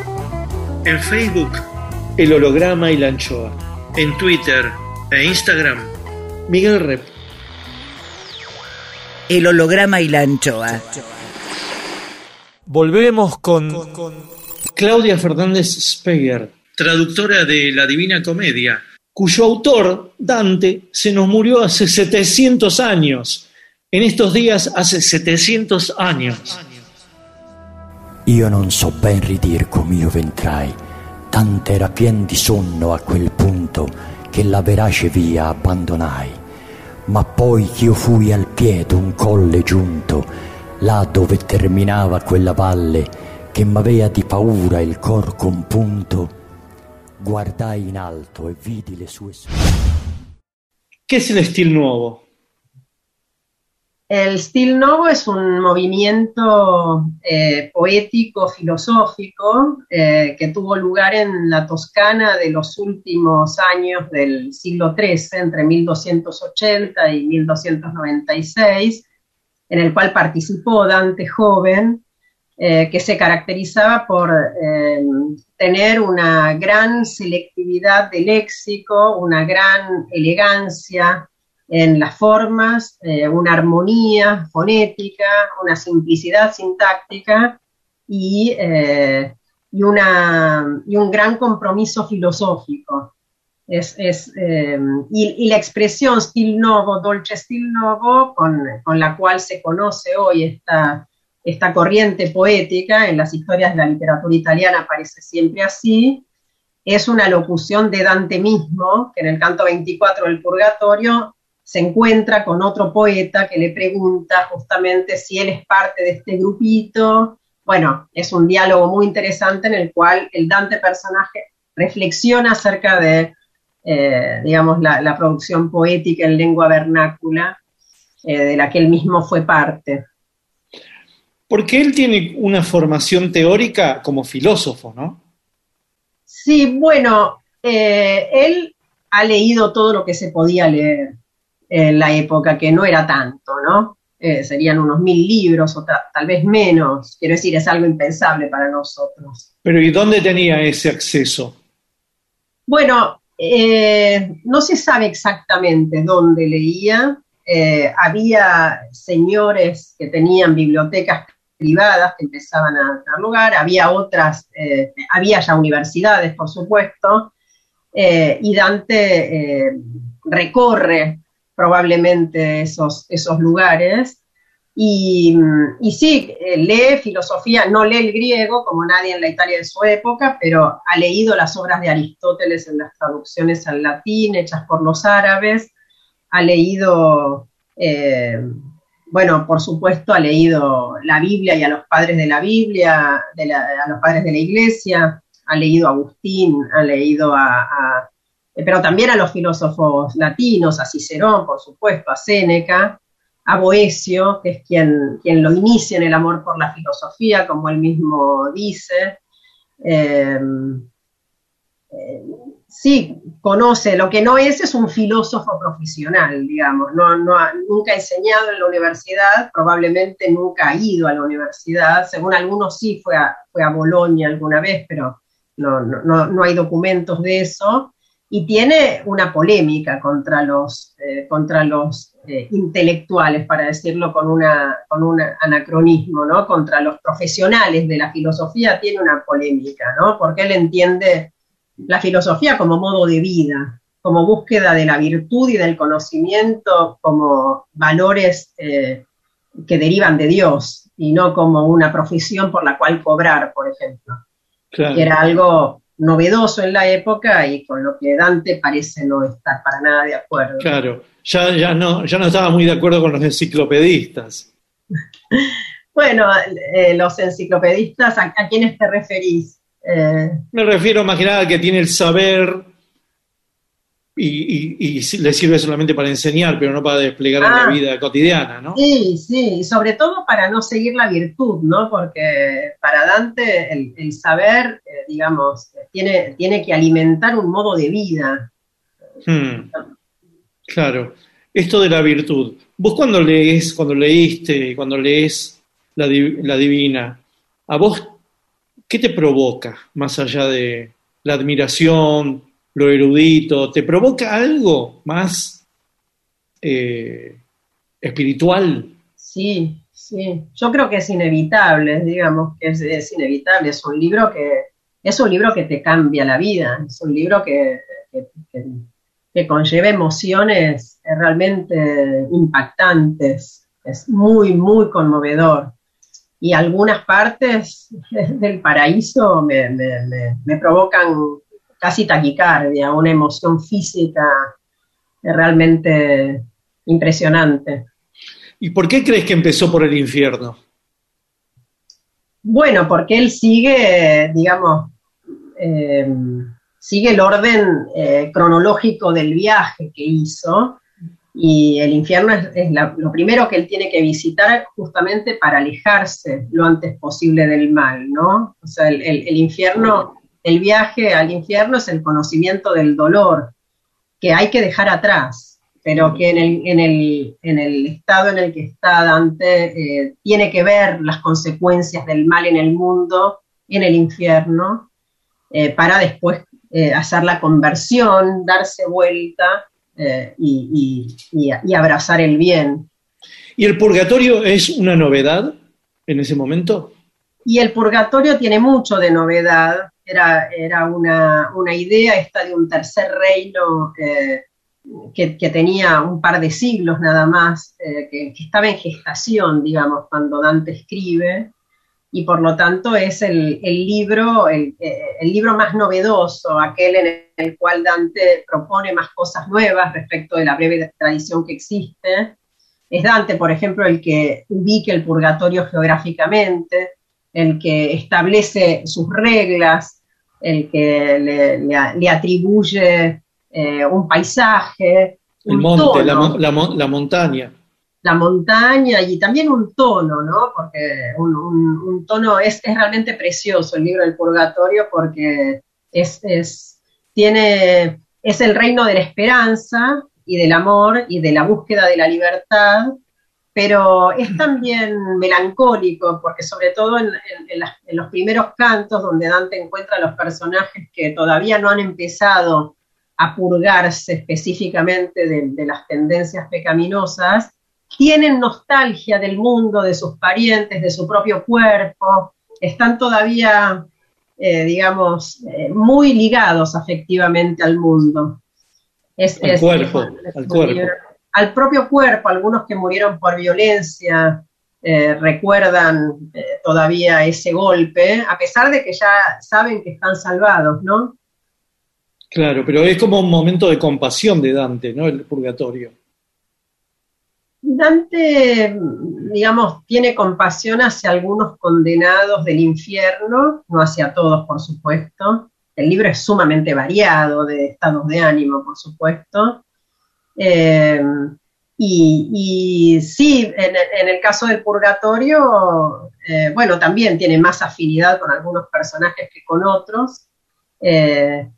En Facebook, El holograma y la anchoa. en Twitter e Instagram. Miguel Rep. El holograma y la anchoa. Volvemos con, Claudia Fernández Speger, Traductora de la Divina Comedia. cuyo autor, Dante, se nos murió hace 700 años. En estos días, hace 700 años. Io non so ben ridir com'io ventrai, tant'era pien di sonno a quel punto che la verace via abbandonai. Ma poi ch'io fui al piede un colle giunto, là dove terminava quella valle che m'avea di paura il cor compunto, guardai in alto e vidi le sue ¿Qué es el estilo nuevo? El Stil Novo es un movimiento eh, poético, filosófico, eh, que tuvo lugar en la Toscana de los últimos años del siglo XIII, entre 1280 y 1296, en el cual participó Dante joven, eh, que se caracterizaba por tener una gran selectividad de léxico, una gran elegancia en las formas, eh, una armonía fonética, una simplicidad sintáctica y, eh, y, una, y un gran compromiso filosófico. Es, es, eh, y, y, la expresión stil novo, dolce stil novo, con, con la cual se conoce hoy esta, esta corriente poética en las historias de la literatura italiana aparece siempre así, es una locución de Dante mismo, que en el canto 24 del Purgatorio se encuentra con otro poeta que le pregunta justamente si él es parte de este grupito bueno, es un diálogo muy interesante en el cual el Dante personaje reflexiona acerca de, eh, digamos, la, la producción poética en lengua vernácula eh, de la que él mismo fue parte. Porque él tiene una formación teórica como filósofo, ¿no? Sí, bueno, eh, él ha leído todo lo que se podía leer en la época, que no era tanto, ¿no? Eh, serían unos mil libros o ta- tal vez menos. Quiero decir, es algo impensable para nosotros. Pero ¿y dónde tenía ese acceso? Bueno, eh, no se sabe exactamente dónde leía. Eh, había señores que tenían bibliotecas privadas que empezaban a dar lugar, había otras, había ya universidades, por supuesto, y Dante recorre probablemente esos, esos lugares. Y, y sí, eh, lee filosofía, no lee el griego como nadie en la Italia de su época, pero ha leído las obras de Aristóteles en las traducciones al latín hechas por los árabes, ha leído, eh, bueno, por supuesto, ha leído la Biblia y a los padres de la Biblia, de a los padres de la iglesia, ha leído a Agustín, ha leído a, pero también a los filósofos latinos, a Cicerón, por supuesto, a Séneca, a Boecio, que es quien, quien lo inicia en el amor por la filosofía, como él mismo dice. Eh, eh, sí, conoce, lo que no es es un filósofo profesional, digamos, no, no nunca ha enseñado en la universidad, probablemente nunca ha ido a la universidad, según algunos sí fue a, fue a Bolonia alguna vez, pero no, no, no hay documentos de eso, y tiene una polémica contra los, eh, contra los eh, intelectuales, para decirlo con, una, con un anacronismo, ¿no? Contra los profesionales de la filosofía tiene una polémica, ¿no? Porque él entiende la filosofía como modo de vida, como búsqueda de la virtud y del conocimiento, como valores eh, que derivan de Dios y no como una profesión por la cual cobrar, por ejemplo. Claro. Que era algo novedoso en la época y con lo que Dante parece no estar para nada de acuerdo. Claro, ya, ya, no, ya no estaba muy de acuerdo con los enciclopedistas. Bueno, eh, los enciclopedistas, ¿a, a quiénes te referís? Eh, Me refiero más que nada que tiene el saber y, y- y si- le sirve solamente para enseñar, pero no para desplegar en Ah. la vida cotidiana, ¿no? Sí, sí, y sobre todo para no seguir la virtud, ¿no? Porque para Dante el, el saber, eh, digamos, tiene, tiene que alimentar un modo de vida. Hmm. Claro. Esto de la virtud. Vos cuando lees, cuando leíste, cuando lees la, la Divina, ¿a vos qué te provoca más allá de la admiración, lo erudito? ¿Te provoca algo más eh, espiritual? Sí, sí. Yo creo que es inevitable, digamos, que es, inevitable. Es un libro que es un libro que te cambia la vida. Es un libro que, que, que- conlleva emociones eh, realmente impactantes. Es muy, muy conmovedor. Y algunas partes del paraíso me- me- me provocan casi taquicardia, una emoción física eh, realmente impresionante. ¿Y por qué crees que empezó por el infierno? Bueno, porque él sigue, digamos, eh, sigue el orden eh, cronológico del viaje que hizo y el infierno es, es la- lo primero que él tiene que visitar justamente para alejarse lo antes posible del mal, ¿no? O sea, el, el- el infierno, el viaje al infierno es el conocimiento del dolor que hay que dejar atrás, pero que en el, en el, en el estado en el que está Dante eh, tiene que ver las consecuencias del mal en el mundo, en el infierno, eh, para después eh, hacer la conversión, darse vuelta y, y- y- y abrazar el bien. ¿Y el purgatorio es una novedad en ese momento? Y el purgatorio tiene mucho de novedad, era, era una, una idea esta de un tercer reino eh, que, que tenía un par de siglos nada más, eh, que, que estaba en gestación, digamos, cuando Dante escribe, y por lo tanto es el, el libro, el, eh, el libro más novedoso, aquel en el cual Dante propone más cosas nuevas respecto de la breve tradición que existe. Es Dante, por ejemplo, el que ubique el purgatorio geográficamente, el que establece sus reglas, el que le, le- le atribuye eh, un paisaje, El un monte, la, tono la mo- la montaña. la montaña y también un tono, ¿no? Porque un, un- un tono es, es realmente precioso el libro del purgatorio porque es, es, tiene, es el reino de la esperanza y del amor y de la búsqueda de la libertad, pero es también melancólico porque sobre todo en, en- en las- en los primeros cantos donde Dante encuentra a los personajes que todavía no han empezado a purgarse específicamente de, de las tendencias pecaminosas, tienen nostalgia del mundo, de sus parientes, de su propio cuerpo, están todavía, eh, digamos, eh, muy ligados afectivamente al mundo. Es- Al es- cuerpo, es- al cuerpo. Al propio cuerpo, algunos que murieron por violencia eh, recuerdan eh, todavía ese golpe, a pesar de que ya saben que están salvados, ¿no? Claro, pero es como un momento de compasión de Dante, ¿no? El purgatorio. Dante, digamos, tiene compasión hacia algunos condenados del infierno, no hacia todos, por supuesto. El libro es sumamente variado de estados de ánimo, por supuesto. Eh, y, sí, en, el- caso del purgatorio, eh, bueno, también tiene más afinidad con algunos personajes que con otros. Eh,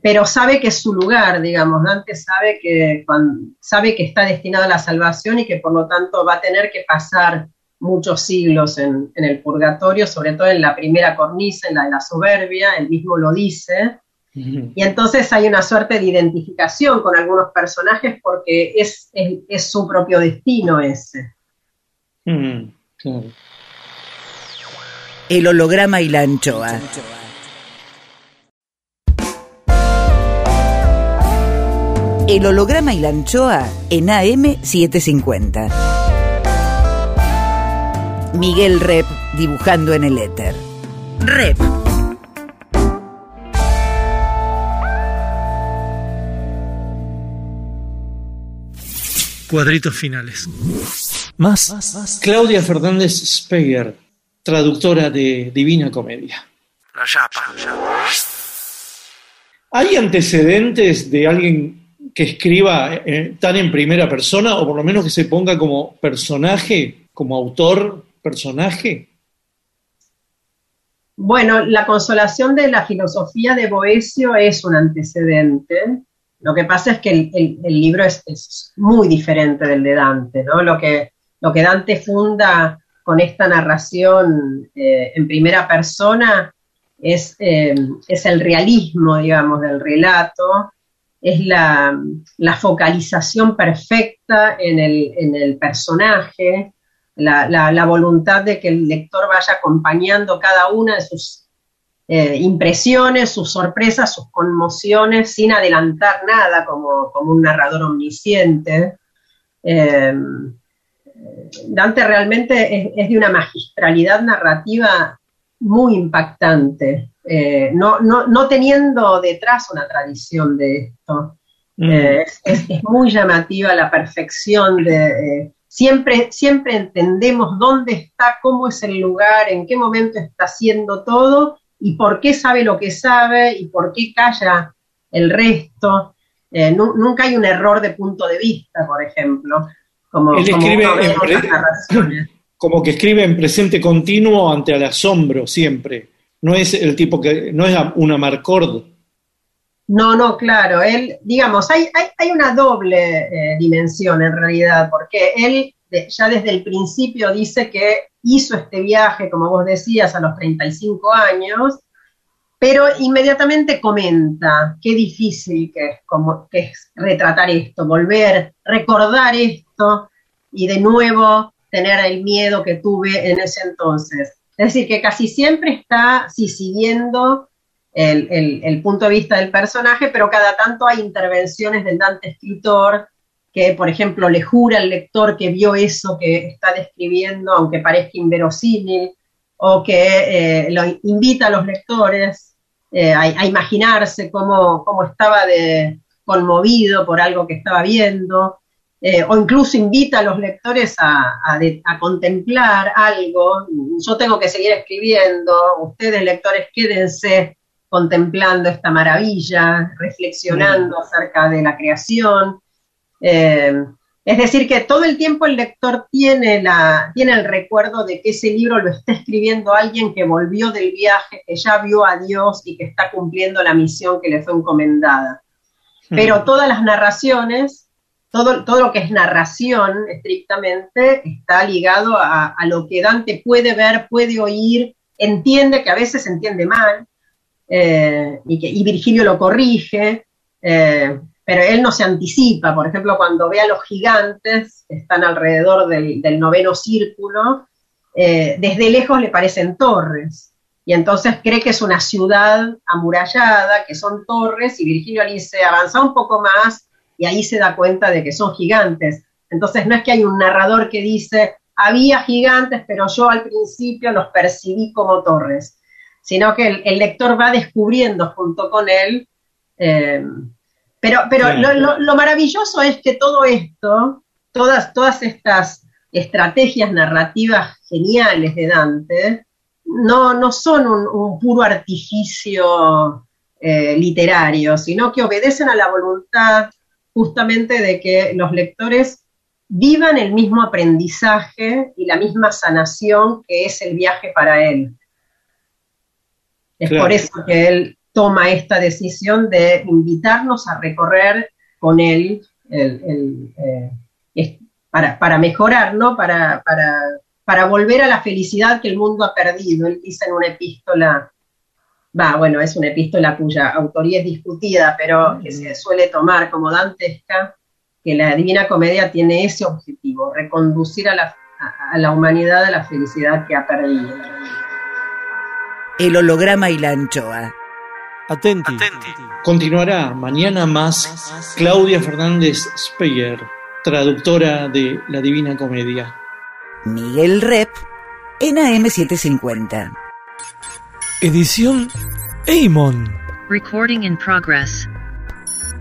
pero sabe que es su lugar, digamos, Dante sabe que, sabe que está destinado a la salvación y que por lo tanto va a tener que pasar muchos siglos en, en el purgatorio, sobre todo en la primera cornisa, en la de la soberbia, él mismo lo dice, Y entonces hay una suerte de identificación con algunos personajes porque es, es, es su propio destino ese. Mm, claro. El holograma y la anchoa. El holograma y la anchoa en AM750. Miguel Rep dibujando en el éter. Rep. Cuadritos finales. Más. Claudia Fernández Speyer, traductora de Divina Comedia. La chapa. ¿Hay antecedentes de alguien que escriba eh, tan en primera persona o por lo menos que se ponga como personaje, como autor, personaje? Bueno, la consolación de la filosofía de Boecio es un antecedente. Lo que pasa es que el, el- libro es, muy diferente del de Dante, ¿no? Lo que, lo que Dante funda con esta narración eh, en primera persona es, eh, es el realismo, digamos, del relato, es la, la focalización perfecta en el, en el personaje, la- la voluntad de que el lector vaya acompañando cada una de sus eh, impresiones, sus sorpresas, sus conmociones, sin adelantar nada como, como un narrador omnisciente. Eh, Dante realmente es, es de una magistralidad narrativa muy impactante, eh, no, no, no teniendo detrás una tradición de esto. Mm. Eh, es, es- muy llamativa la perfección de... siempre, siempre entendemos dónde está, cómo es el lugar, en qué momento está haciendo todo y por qué sabe lo que sabe y por qué calla el resto. Eh, nu- nunca hay un error de punto de vista, por ejemplo, como, Él como escribe en. Como que escribe en presente continuo ante el asombro siempre. No es el tipo que, no es un amarcord. No, no, claro, él, digamos, hay, hay, hay una doble eh, dimensión en realidad, porque él de- ya desde el principio dice que hizo este viaje, como vos decías, a los 35 años, pero inmediatamente comenta qué difícil que es, como, que retratar esto, volver, recordar esto y de nuevo tener el miedo que tuve en ese entonces. Es decir, que casi siempre está siguiendo el- el punto de vista del personaje, pero cada tanto hay intervenciones del Dante escritor que, por ejemplo, le jura al lector que vio eso que está describiendo, aunque parezca inverosímil, o que eh, lo invita a los lectores eh, a, a imaginarse cómo, cómo estaba de, conmovido por algo que estaba viendo. eh, o incluso invita a los lectores a, a de- a contemplar algo. Yo tengo que seguir escribiendo, ustedes lectores quédense contemplando esta maravilla, reflexionando acerca de la creación. Eh, es decir, que todo el tiempo el lector tiene, la, tiene el recuerdo de que ese libro lo está escribiendo alguien que volvió del viaje, que ya vio a Dios y que está cumpliendo la misión que le fue encomendada. Pero todas las narraciones, todo, todo lo que es narración estrictamente, está ligado a, a lo que Dante puede ver, puede oír, entiende, que a veces entiende mal, eh, y, que, y Virgilio lo corrige, eh, pero él no se anticipa. Por ejemplo, cuando ve a los gigantes que están alrededor del, noveno círculo, eh, desde lejos le parecen torres. Y entonces cree que es una ciudad amurallada, que son torres, y Virgilio le dice, avanza un poco más, y ahí se da cuenta de que son gigantes. Entonces no es que hay un narrador que dice, había gigantes, pero yo al principio los percibí como torres, sino que el, el lector va descubriendo junto con él. eh, pero pero lo, lo- lo maravilloso es que todo esto, todas, todas estas estrategias narrativas geniales de Dante, no, no son un, un puro artificio eh, literario, sino que obedecen a la voluntad justamente de que los lectores vivan el mismo aprendizaje y la misma sanación que es el viaje para él. Es Claro. por eso que él toma esta decisión de invitarnos a recorrer con él el- el, eh, para, para mejorar, ¿no? Para, para, para volver a la felicidad que el mundo ha perdido. Él dice en una epístola, va, bueno, es una epístola cuya autoría es discutida, pero que se suele tomar como dantesca, que la Divina Comedia tiene ese objetivo, reconducir a la, a- a la humanidad a la felicidad que ha perdido. El holograma y la anchoa. Atenti. Continuará mañana más Claudia Fernández Speyer, traductora de La Divina Comedia. Miguel Rep en AM750. Edición Eimon. Recording in progress.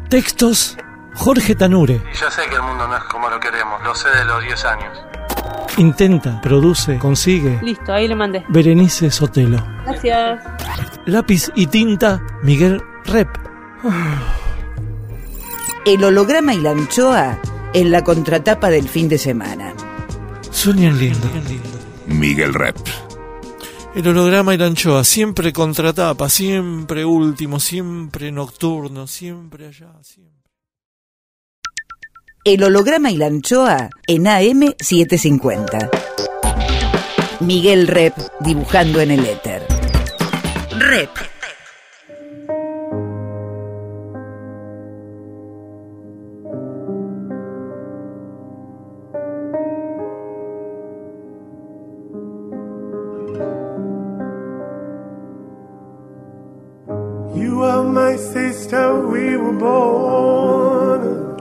Textos Jorge Tanure. Y ya sé que el mundo no es como lo queremos, lo sé de los 10 años. Intenta, produce, consigue. Listo, ahí le mandé. Berenice Sotelo. Gracias. Lápiz y tinta Miguel Rep. El holograma y la anchoa en la contratapa del fin de semana. Sueñan lindo. Miguel Rep. El holograma y la anchoa, siempre contratapa, siempre último, siempre nocturno, siempre allá, siempre. El holograma y la anchoa en AM750. Miguel Rep dibujando en el éter. Rep. You are my sister, we were born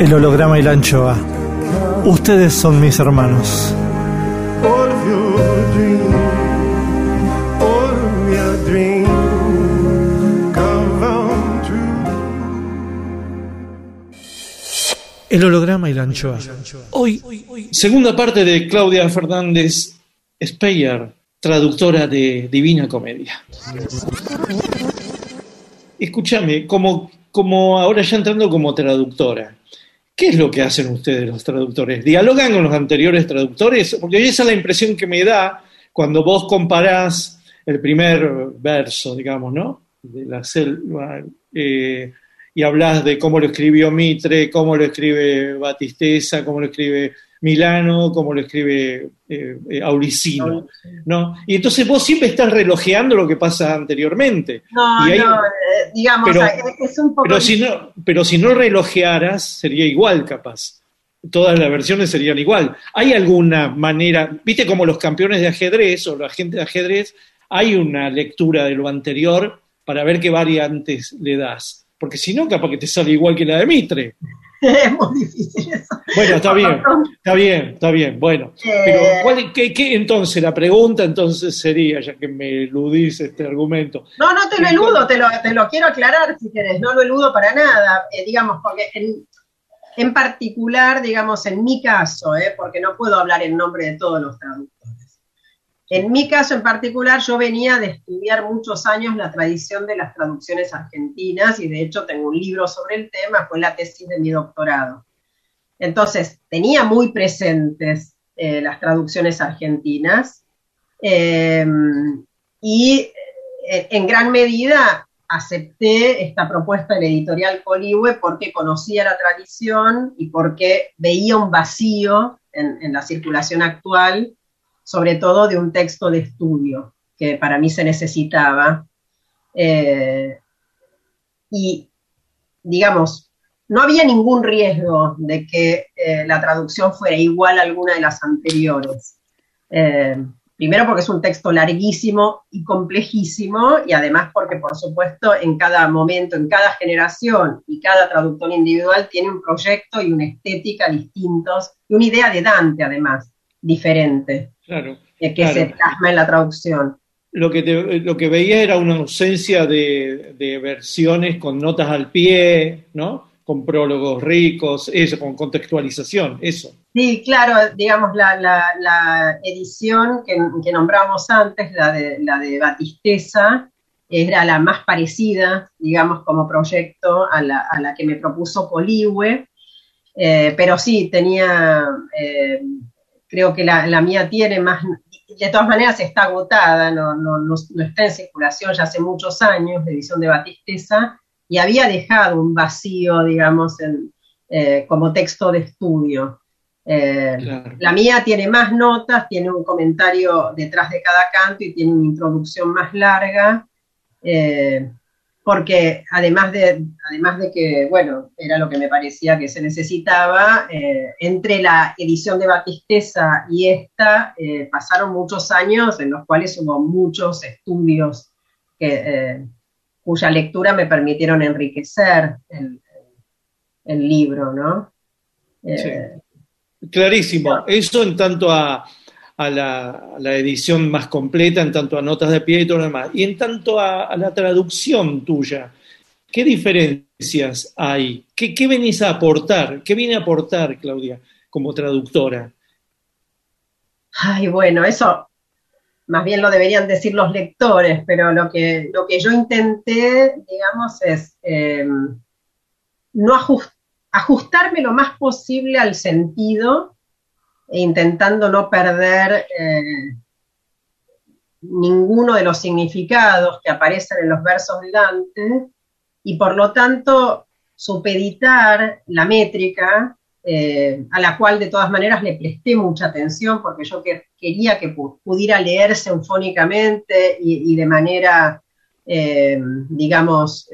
El holograma y la anchoa. Ustedes son mis hermanos. El holograma y la anchoa. Hoy, Segunda parte de Claudia Fernández Speyer, traductora de Divina Comedia. Escúchame, como, como ahora ya entrando como traductora, ¿Qué es lo que hacen ustedes los traductores? ¿Dialogan con los anteriores traductores? Porque esa es la impresión que me da cuando vos comparás el primer verso, digamos, ¿no? De la selva, eh, y hablas de cómo lo escribió Mitre, cómo lo escribe Batisteza, cómo lo escribe Milano, cómo lo escribe eh, eh, Auricino, ¿no? Y entonces vos siempre estás relojeando lo que pasa anteriormente. No, Y ahí- no, eh, digamos, pero- es un poco... pero si no, pero si no relojearas, sería igual capaz. Todas las versiones serían igual. ¿Hay alguna manera, viste como los campeones de ajedrez o la gente de ajedrez, hay una lectura de lo anterior para ver qué variantes le das? Porque si no, capaz que te sale igual que la de Mitre. es muy difícil eso. Bueno, está bien, está bien, está bien. Bueno, pero Eh, ¿cuál, qué, qué- entonces la pregunta entonces sería, ya que me eludís este argumento, No, no te lo eludo, te lo, te lo quiero aclarar si querés, no lo eludo para nada, eh, digamos, porque en, en particular, digamos, en mi caso, eh, porque no puedo hablar en nombre de todos los traductores, en mi caso en particular yo venía de estudiar muchos años la tradición de las traducciones argentinas y de hecho tengo un libro sobre el tema, fue la tesis de mi doctorado. Entonces, tenía muy presentes eh, las traducciones argentinas eh, y eh, en gran medida acepté esta propuesta de editorial Coligüe porque conocía la tradición y porque veía un vacío en la circulación actual, sobre todo de un texto de estudio que para mí se necesitaba. Eh, y, digamos, no había ningún riesgo de que eh, la traducción fuera igual a alguna de las anteriores. Eh, primero porque es un texto larguísimo y complejísimo, y además porque, por supuesto, en cada momento, en cada generación y cada traductor individual tiene un proyecto y una estética distintos, y una idea de Dante, además, diferente, claro, que Claro. se plasma en la traducción. lo que, te- lo que veía era una ausencia de, de versiones con notas al pie, ¿no? Con prólogos ricos, eso, con contextualización, eso. Sí, claro, digamos, la, la- la edición que, que nombramos antes, la de, la de Batisteza, era la más parecida, digamos, como proyecto a la, a la que me propuso Coligüe, Eh, pero sí, tenía, eh, creo que la, la mía tiene más, de todas maneras está agotada, no, no, no, no está en circulación ya hace muchos años, la edición de Batisteza, y había dejado un vacío, digamos, en, eh, como texto de estudio. Eh, Claro. la mía tiene más notas, tiene un comentario detrás de cada canto y tiene una introducción más larga, eh, porque además de, además de que, bueno, era lo que me parecía que se necesitaba, eh, entre la edición de Batisteza y esta eh, pasaron muchos años en los cuales hubo muchos estudios que, eh, cuya lectura me permitieron enriquecer el, el libro, ¿no? Clarísimo. Eso en tanto a, a la, edición más completa, en tanto a notas de pie y todo lo demás. Y en tanto a, la traducción tuya, ¿qué diferencias hay? ¿Qué, ¿Qué venís a aportar? ¿Qué viene a aportar, Claudia, como traductora? Ay, bueno, eso más bien lo deberían decir los lectores, pero lo que, lo que yo intenté, digamos, es eh, no ajus- ajustarme lo más posible al sentido, intentando no perder eh, ninguno de los significados que aparecen en los versos de Dante, y por lo tanto supeditar la métrica eh, a la cual de todas maneras le presté mucha atención porque yo que- quería que pu- pudiera leer sinfónicamente y, de manera, eh, digamos,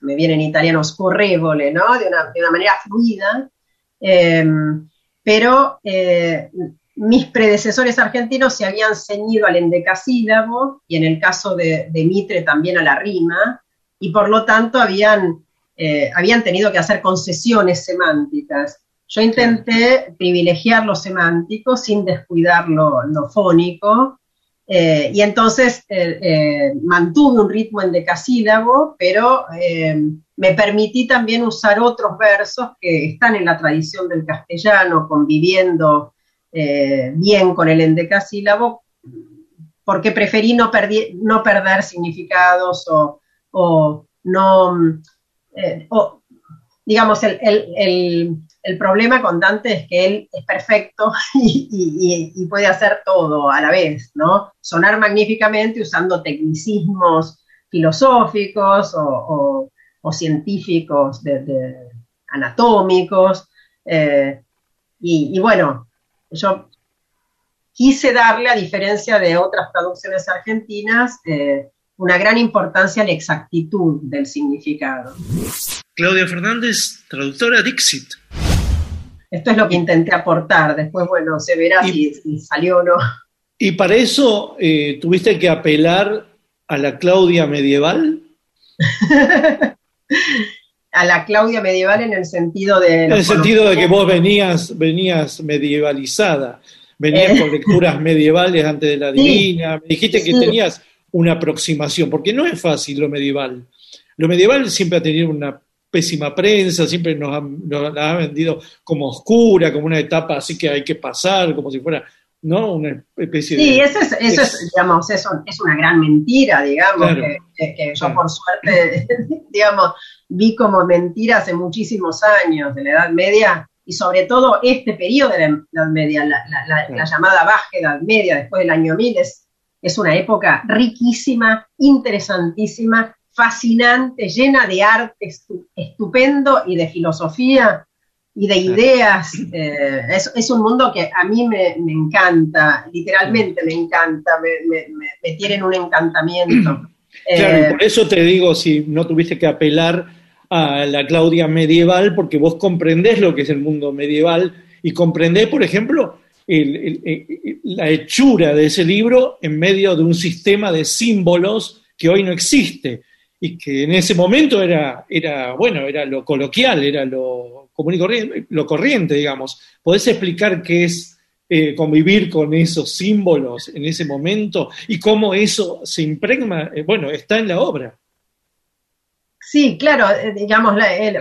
me viene en italiano scorrevole, ¿no? De una manera fluida. Pero eh, mis predecesores argentinos se habían ceñido al endecasílabo y en el caso de, de Mitre también a la rima, y por lo tanto habían eh, habían tenido que hacer concesiones semánticas. Yo intenté privilegiar lo semántico sin descuidar lo, lo fónico, eh, y entonces eh, eh, mantuve un ritmo endecasílabo, pero me permití también usar otros versos que están en la tradición del castellano, conviviendo eh, bien con el endecasílabo, porque preferí no, no perder significados o, o no, eh, o, digamos, el, el- el- problema con Dante es que él es perfecto y, y- puede hacer todo a la vez, ¿no? Sonar magníficamente usando tecnicismos filosóficos o- o científicos de- de- anatómicos. eh, y, y bueno, yo quise darle, a diferencia de otras traducciones argentinas, eh, una gran importancia a la exactitud del significado. Claudia Fernández, traductora Dixit. Esto es lo que intenté aportar, después, bueno, se verá si, si salió o no. Y para eso eh, tuviste que apelar a la Claudia medieval. A la Claudia medieval en el sentido de... En el sentido de que vos venías, venías medievalizada, venías Eh. con lecturas medievales antes de la Sí. divina, me dijiste que Sí. tenías una aproximación, porque no es fácil lo medieval. Lo medieval siempre ha tenido una pésima prensa, siempre nos, han- nos la ha vendido como oscura, como una etapa así que hay que pasar, como si fuera, ¿no? Una especie de... Sí, eso es, eso es, digamos, eso es una gran mentira, digamos, Claro. que, que- que yo Claro. por suerte, digamos, vi como mentira hace muchísimos años de la Edad Media y sobre todo este periodo de la Edad Media, la, la- la- Claro. la llamada Baja Edad Media, después del año 1000, es, es una época riquísima, interesantísima, fascinante, llena de arte estu- estupendo y de filosofía y de ideas. eh, es, es un mundo que a mí me, me encanta, literalmente me encanta, me, me, me- tienen un encantamiento. Claro, Eh, y por eso te digo, si no tuviste que apelar a la Claudia medieval, porque vos comprendés lo que es el mundo medieval y comprendés, por ejemplo, el- el- el- la hechura de ese libro en medio de un sistema de símbolos que hoy no existe y que en ese momento era, era bueno, era lo coloquial, era lo común lo corriente, digamos. ¿Podés explicar qué es eh, convivir con esos símbolos en ese momento y cómo eso se impregna, eh, bueno, está en la obra. Sí, claro, eh, digamos,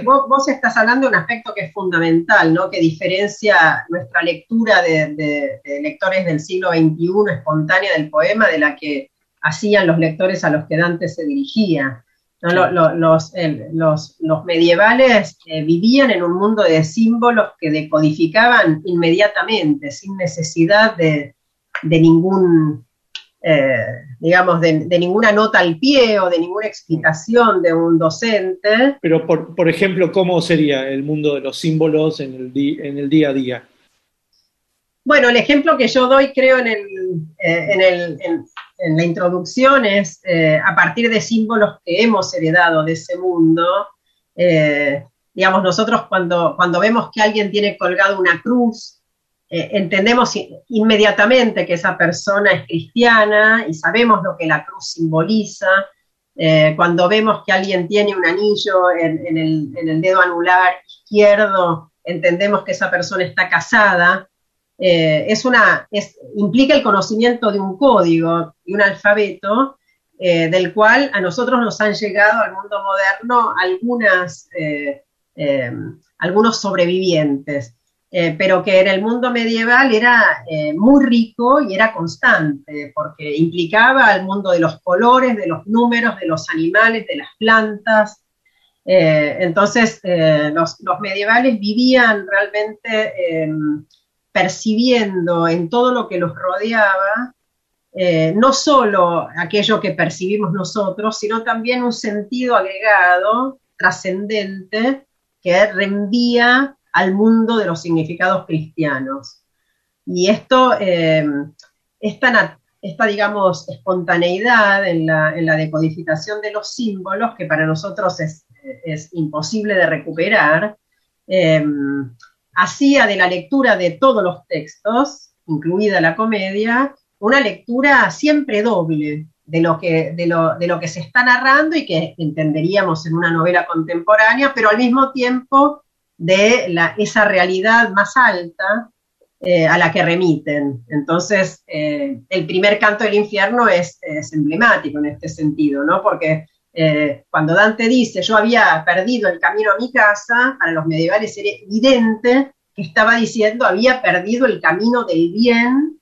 vos, vos estás hablando de un aspecto que es fundamental, ¿no? Que diferencia nuestra lectura de- de lectores del siglo XXI espontánea del poema de la que hacían los lectores a los que Dante se dirigía. ¿No? Lo- lo- los, el- los- los medievales eh, vivían en un mundo de símbolos que decodificaban inmediatamente, sin necesidad de, de ningún eh, digamos, de, de ninguna nota al pie o de ninguna explicación de un docente. Pero, por, por ejemplo, ¿cómo sería el mundo de los símbolos en el, di- en el día a día? Bueno, el ejemplo que yo doy, creo, en, el, eh, en, el- en- en la introducción es eh, a partir de símbolos que hemos heredado de ese mundo. eh, digamos, nosotros cuando, cuando vemos que alguien tiene colgado una cruz, eh, entendemos inmediatamente que esa persona es cristiana y sabemos lo que la cruz simboliza. Cuando vemos que alguien tiene un anillo en el dedo anular izquierdo, entendemos que esa persona está casada. Eh, es una, implica el conocimiento de un código y un alfabeto eh, del cual a nosotros nos han llegado al mundo moderno eh, algunos sobrevivientes, pero que en el mundo medieval era muy rico y era constante, porque implicaba el mundo de los colores, de los números, de los animales, de las plantas. Entonces, los, los medievales vivían realmente eh, percibiendo en todo lo que los rodeaba, eh, no solo aquello que percibimos nosotros, sino también un sentido agregado, trascendente, que reenvía al mundo de los significados cristianos. Y esto, eh, esta, digamos, espontaneidad en la, decodificación de los símbolos, que para nosotros es, es imposible de recuperar, eh, hacía de la lectura de todos los textos, incluida la comedia, una lectura siempre doble de lo que, se está narrando y que entenderíamos en una novela contemporánea, pero al mismo tiempo de esa realidad más alta eh, a la que remiten. Entonces, eh, el primer canto del infierno es, es emblemático en este sentido, ¿no? Porque eh, cuando Dante dice, yo había perdido el camino a mi casa, para los medievales era evidente que estaba diciendo, había perdido el camino del bien,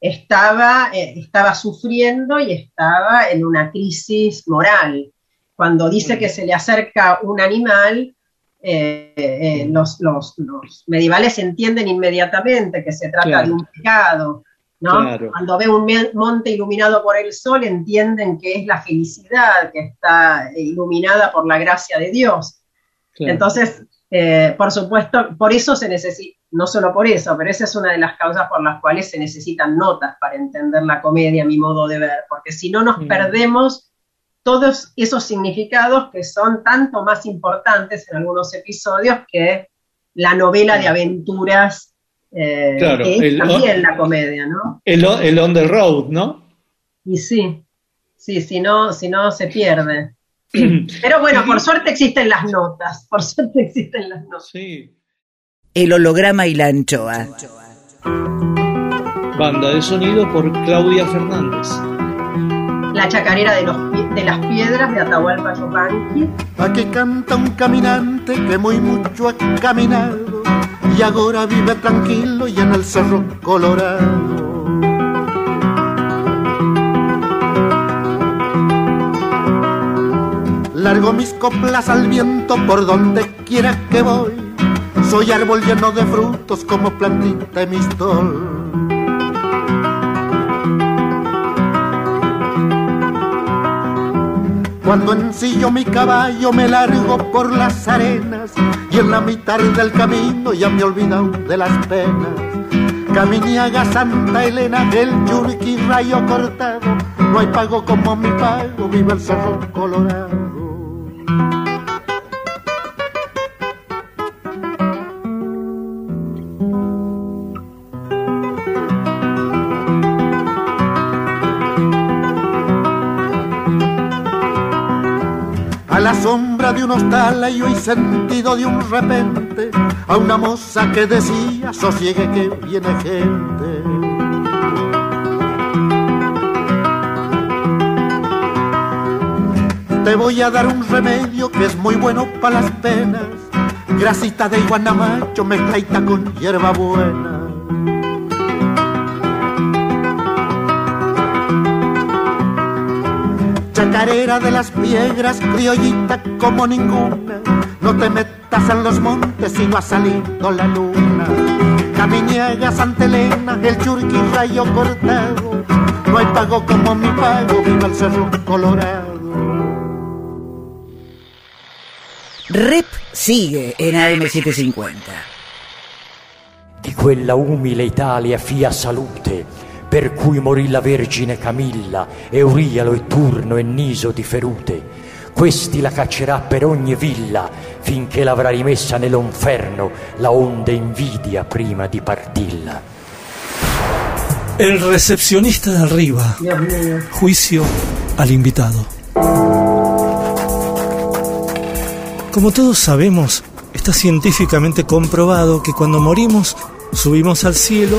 estaba, eh, estaba sufriendo y estaba en una crisis moral. Cuando dice que se le acerca un animal, eh, eh, los, los- los medievales entienden inmediatamente que se trata Claro. de un pecado, ¿no? Claro. Cuando ven un monte iluminado por el sol, entienden que es la felicidad que está eh, iluminada por la gracia de Dios. Claro. Entonces, eh, por supuesto, por eso se necesita, no solo por eso, pero esa es una de las causas por las cuales se necesitan notas para entender la comedia, a mi modo de ver, porque si no nos Mm. perdemos todos esos significados que son tanto más importantes en algunos episodios que la novela de aventuras, eh, Claro, que es el- también la comedia, ¿no? El, el on the road, ¿no? Y sí, sí, si no, si no se pierde. Sí. Pero bueno, por suerte existen las notas, por suerte existen las notas. Sí. El holograma y la anchoa. Banda de sonido por Claudia Fernández. La chacarera de, los, de las piedras de Atahualpa Yupanqui. Aquí canta un caminante que muy mucho ha caminado y ahora vive tranquilo y en el cerro colorado. Largo mis coplas al viento por donde quiera que voy. Soy árbol lleno de frutos como plantita de mistol. Cuando ensillo mi caballo me largo por las arenas y en la mitad del camino ya me he olvidado de las penas. Caminiaga Santa Elena del Yurqui rayo cortado, no hay pago como mi pago, viva el cerro colorado. De un hostal y sentido de un repente a una moza que decía sosiegue que viene gente. Te voy a dar un remedio que es muy bueno para las penas. Grasita de guanamacho mezcladita con hierba Chacarera de las piedras, criollita como ninguna. No te metas en los montes si no ha salido la luna. Caminiega, Santa Elena, el churqui rayo cortado. No hay pago como mi pago, viva el cerro colorado. Rep sigue en AM750. Di quella umile Italia fia salute, per cui morì la Vergine Camilla, Eurialo e Turno e Niso di Ferute. Questi la caccerà per ogni villa, finché l'avrà rimessa nell'inferno la onde invidia prima di partilla. El recepcionista mío. Juicio al invitado. Como todos sabemos, está científicamente comprobado que cuando morimos, subimos al cielo,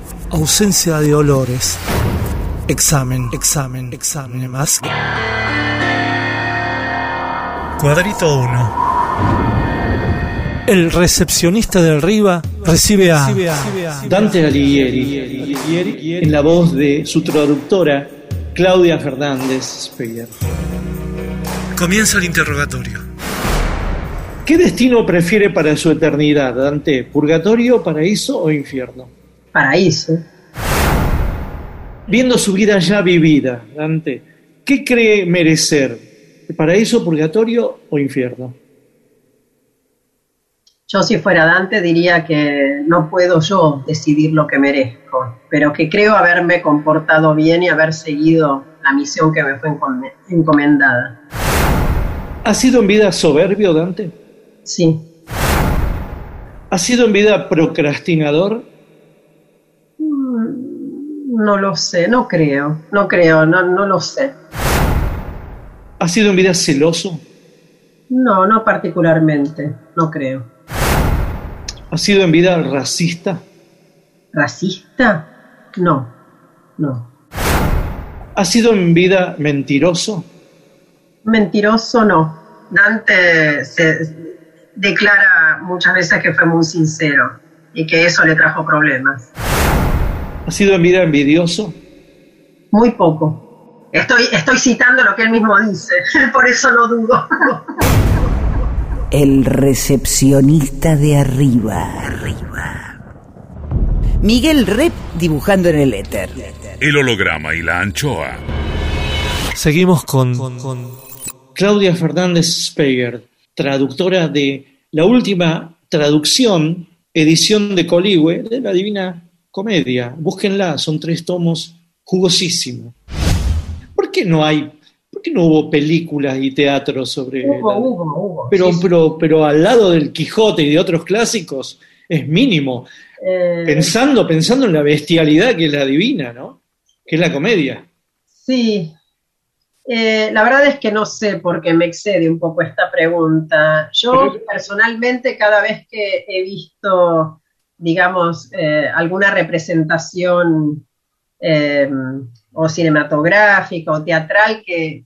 ausencia de olores. Examen, examen, examen más. Cuadrito 1. El recepcionista de arriba recibe a Dante Alighieri, en la voz de su traductora Claudia Fernández Speyer. Comienza el interrogatorio. ¿Qué destino prefiere para su eternidad, Dante? ¿Purgatorio, paraíso o infierno? Paraíso. Viendo su vida ya vivida, Dante, ¿qué cree merecer? ¿Paraíso, purgatorio o infierno? Yo si fuera Dante diría que no puedo yo decidir lo que merezco, pero que creo haberme comportado bien y haber seguido la misión que me fue encome- encomendada. ¿Ha sido en vida soberbio, Dante? Sí. ¿Ha sido en vida procrastinador? No lo sé, no creo, no creo, no, no lo sé. ¿Ha sido en vida celoso? No, no particularmente, no creo. ¿Ha sido en vida racista? ¿Racista? No, no. ¿Ha sido en vida mentiroso? Mentiroso no. Dante se declara muchas veces que fue muy sincero y que eso le trajo problemas. ¿Ha sido en vida envidioso? Muy poco. Estoy, estoy citando lo que él mismo dice, por eso no dudo. El recepcionista de arriba. Arriba. Miguel Rep dibujando en el éter. El holograma y la anchoa. Seguimos con, Claudia Fernández Speyer, traductora de la última traducción, edición de Coligüe, de la Divina Comedia. Búsquenla, son tres tomos jugosísimos. ¿Por qué no hay, por qué no hubo películas y teatro sobre... Hubo, la- hubo, hubo. pero, Sí, sí. pero, pero al lado del Quijote y de otros clásicos es mínimo. Eh, Pensando, pensando en la bestialidad que es la divina, ¿no? Que es la comedia. Sí, Eh, la verdad es que no sé porque me excede un poco esta pregunta. Yo personalmente cada vez que he visto, digamos, eh, alguna representación eh, o cinematográfica o teatral que,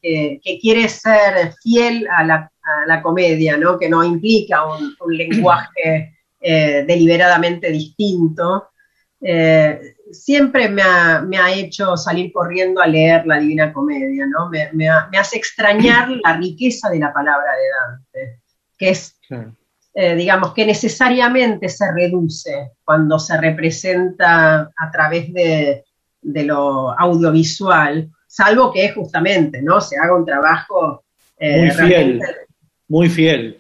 quiere ser fiel a la, comedia, ¿no? que no implica un, lenguaje eh, deliberadamente distinto, siempre me ha, me ha hecho salir corriendo a leer la Divina Comedia, ¿no? Me, me hace extrañar la riqueza de la palabra de Dante, que es, eh, digamos, que necesariamente se reduce cuando se representa a través de, de lo audiovisual, salvo que justamente, ¿no? Se haga un trabajo eh, Muy fiel, muy fiel.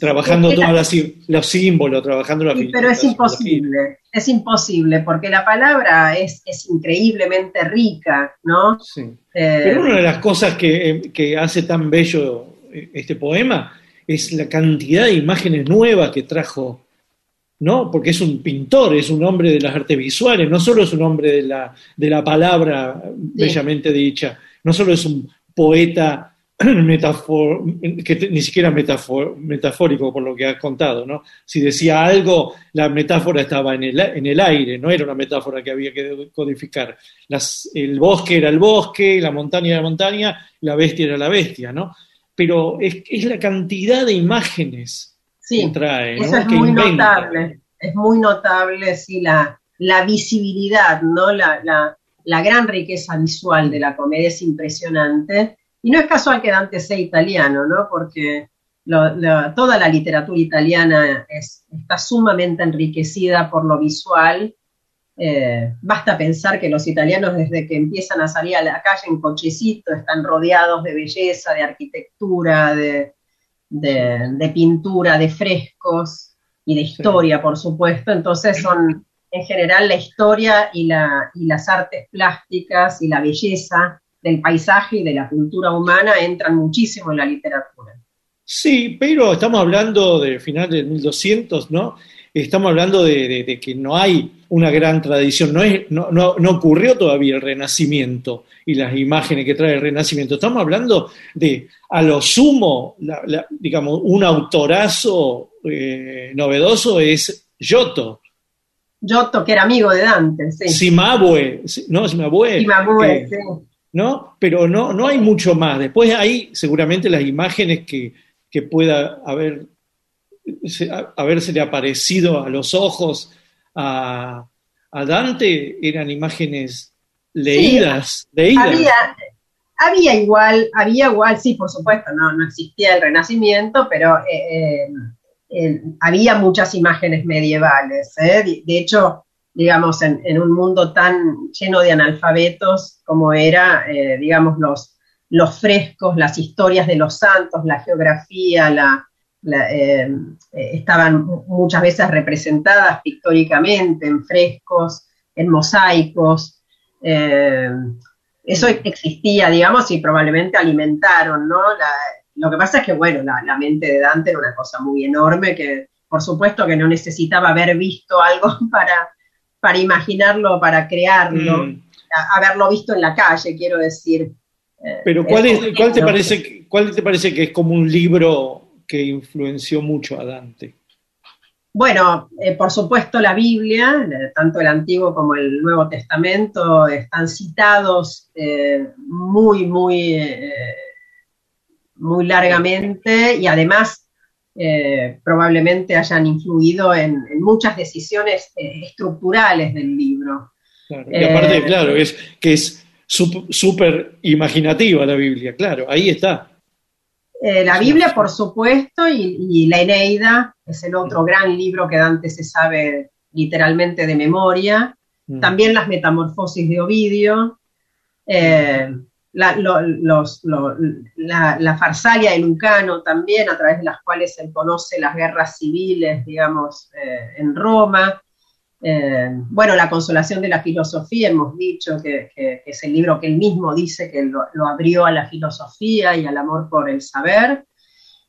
Trabajando es que todos la- los sí- los símbolos, trabajando la Sí, pero es imposible, es imposible, porque la palabra es, es increíblemente rica, ¿no? Sí. Eh, Pero una de las cosas que, que hace tan bello este poema es la cantidad de imágenes nuevas que trajo, ¿no? Porque es un pintor, es un hombre de las artes visuales, no solo es un hombre de la, de la palabra bellamente dicha, no solo es un poeta metafor, que ni siquiera metafor- metafórico por lo que has contado, ¿no? Si decía algo, la metáfora estaba en el, en el aire, no era una metáfora que había que codificar. Las- el bosque era el bosque, la montaña era la montaña, la bestia era la bestia, ¿no? Pero es, es la cantidad de imágenes Sí, que trae, ¿no? Eso es que muy inventa. notable, es muy notable, sí, la, la visibilidad, ¿no? La, la- la gran riqueza visual de la comedia es impresionante. Y no es casual que Dante sea italiano, ¿no? Porque lo- lo- toda la literatura italiana es- está sumamente enriquecida por lo visual. Eh, basta pensar que los italianos desde que empiezan a salir a la calle en cochecito están rodeados de belleza, de arquitectura, de, de, de pintura, de frescos y de historia, por supuesto. Entonces son en general la historia y, la, y las artes plásticas y la belleza del paisaje y de la cultura humana entran muchísimo en la literatura. Sí, pero estamos hablando de final del 1200, ¿no? Estamos hablando de, de- de que no hay una gran tradición, no, es, no, no- no ocurrió todavía el Renacimiento y las imágenes que trae el Renacimiento. Estamos hablando de, a lo sumo, la- la- digamos, un autorazo eh, novedoso es Giotto, Giotto, que era amigo de Dante, sí. Cimabue, ¿no? Cimabue, Cimabue, que- sí. ¿no? Pero no, no hay mucho más. Después hay seguramente las imágenes que, que pueda haber, habérsele aparecido a los ojos a, a Dante, eran imágenes leídas, leídas. Había, había igual, había igual, sí, por supuesto, no, no existía el Renacimiento, pero eh, eh, había muchas imágenes medievales. ¿eh? De, de hecho, digamos, en, en un mundo tan lleno de analfabetos como era, digamos, los, los frescos, las historias de los santos, la geografía, la, la, eh, eh, estaban muchas veces representadas pictóricamente en frescos, en mosaicos. eh, eso existía, digamos, y probablemente alimentaron, ¿no? La- lo que pasa es que, bueno, la, la mente de Dante era una cosa muy enorme que, por supuesto, que no necesitaba haber visto algo para, para imaginarlo, para crearlo, Mm. a- haberlo visto en la calle, quiero decir. Pero ¿cuál, es, es- cuál, te parece, ¿cuál te parece que es como un libro que influenció mucho a Dante? Bueno, eh, por supuesto la Biblia, tanto el Antiguo como el Nuevo Testamento, están citados eh, muy, muy, eh, muy largamente y además probablemente hayan influido en, en muchas decisiones estructurales del libro. Claro, y aparte, claro, es que es súper imaginativa la Biblia, claro, ahí está. Eh, la Biblia, por supuesto, y, y la Eneida es el otro gran libro que Dante se sabe literalmente de memoria. Mm. También las Metamorfosis de Ovidio, eh, la, lo- los- lo- la- la Farsalia de Lucano también, a través de las cuales él conoce las guerras civiles, digamos, eh, en Roma. Eh, bueno, La Consolación de la Filosofía, hemos dicho que, que- que es el libro que él mismo dice que lo, lo abrió a la filosofía y al amor por el saber.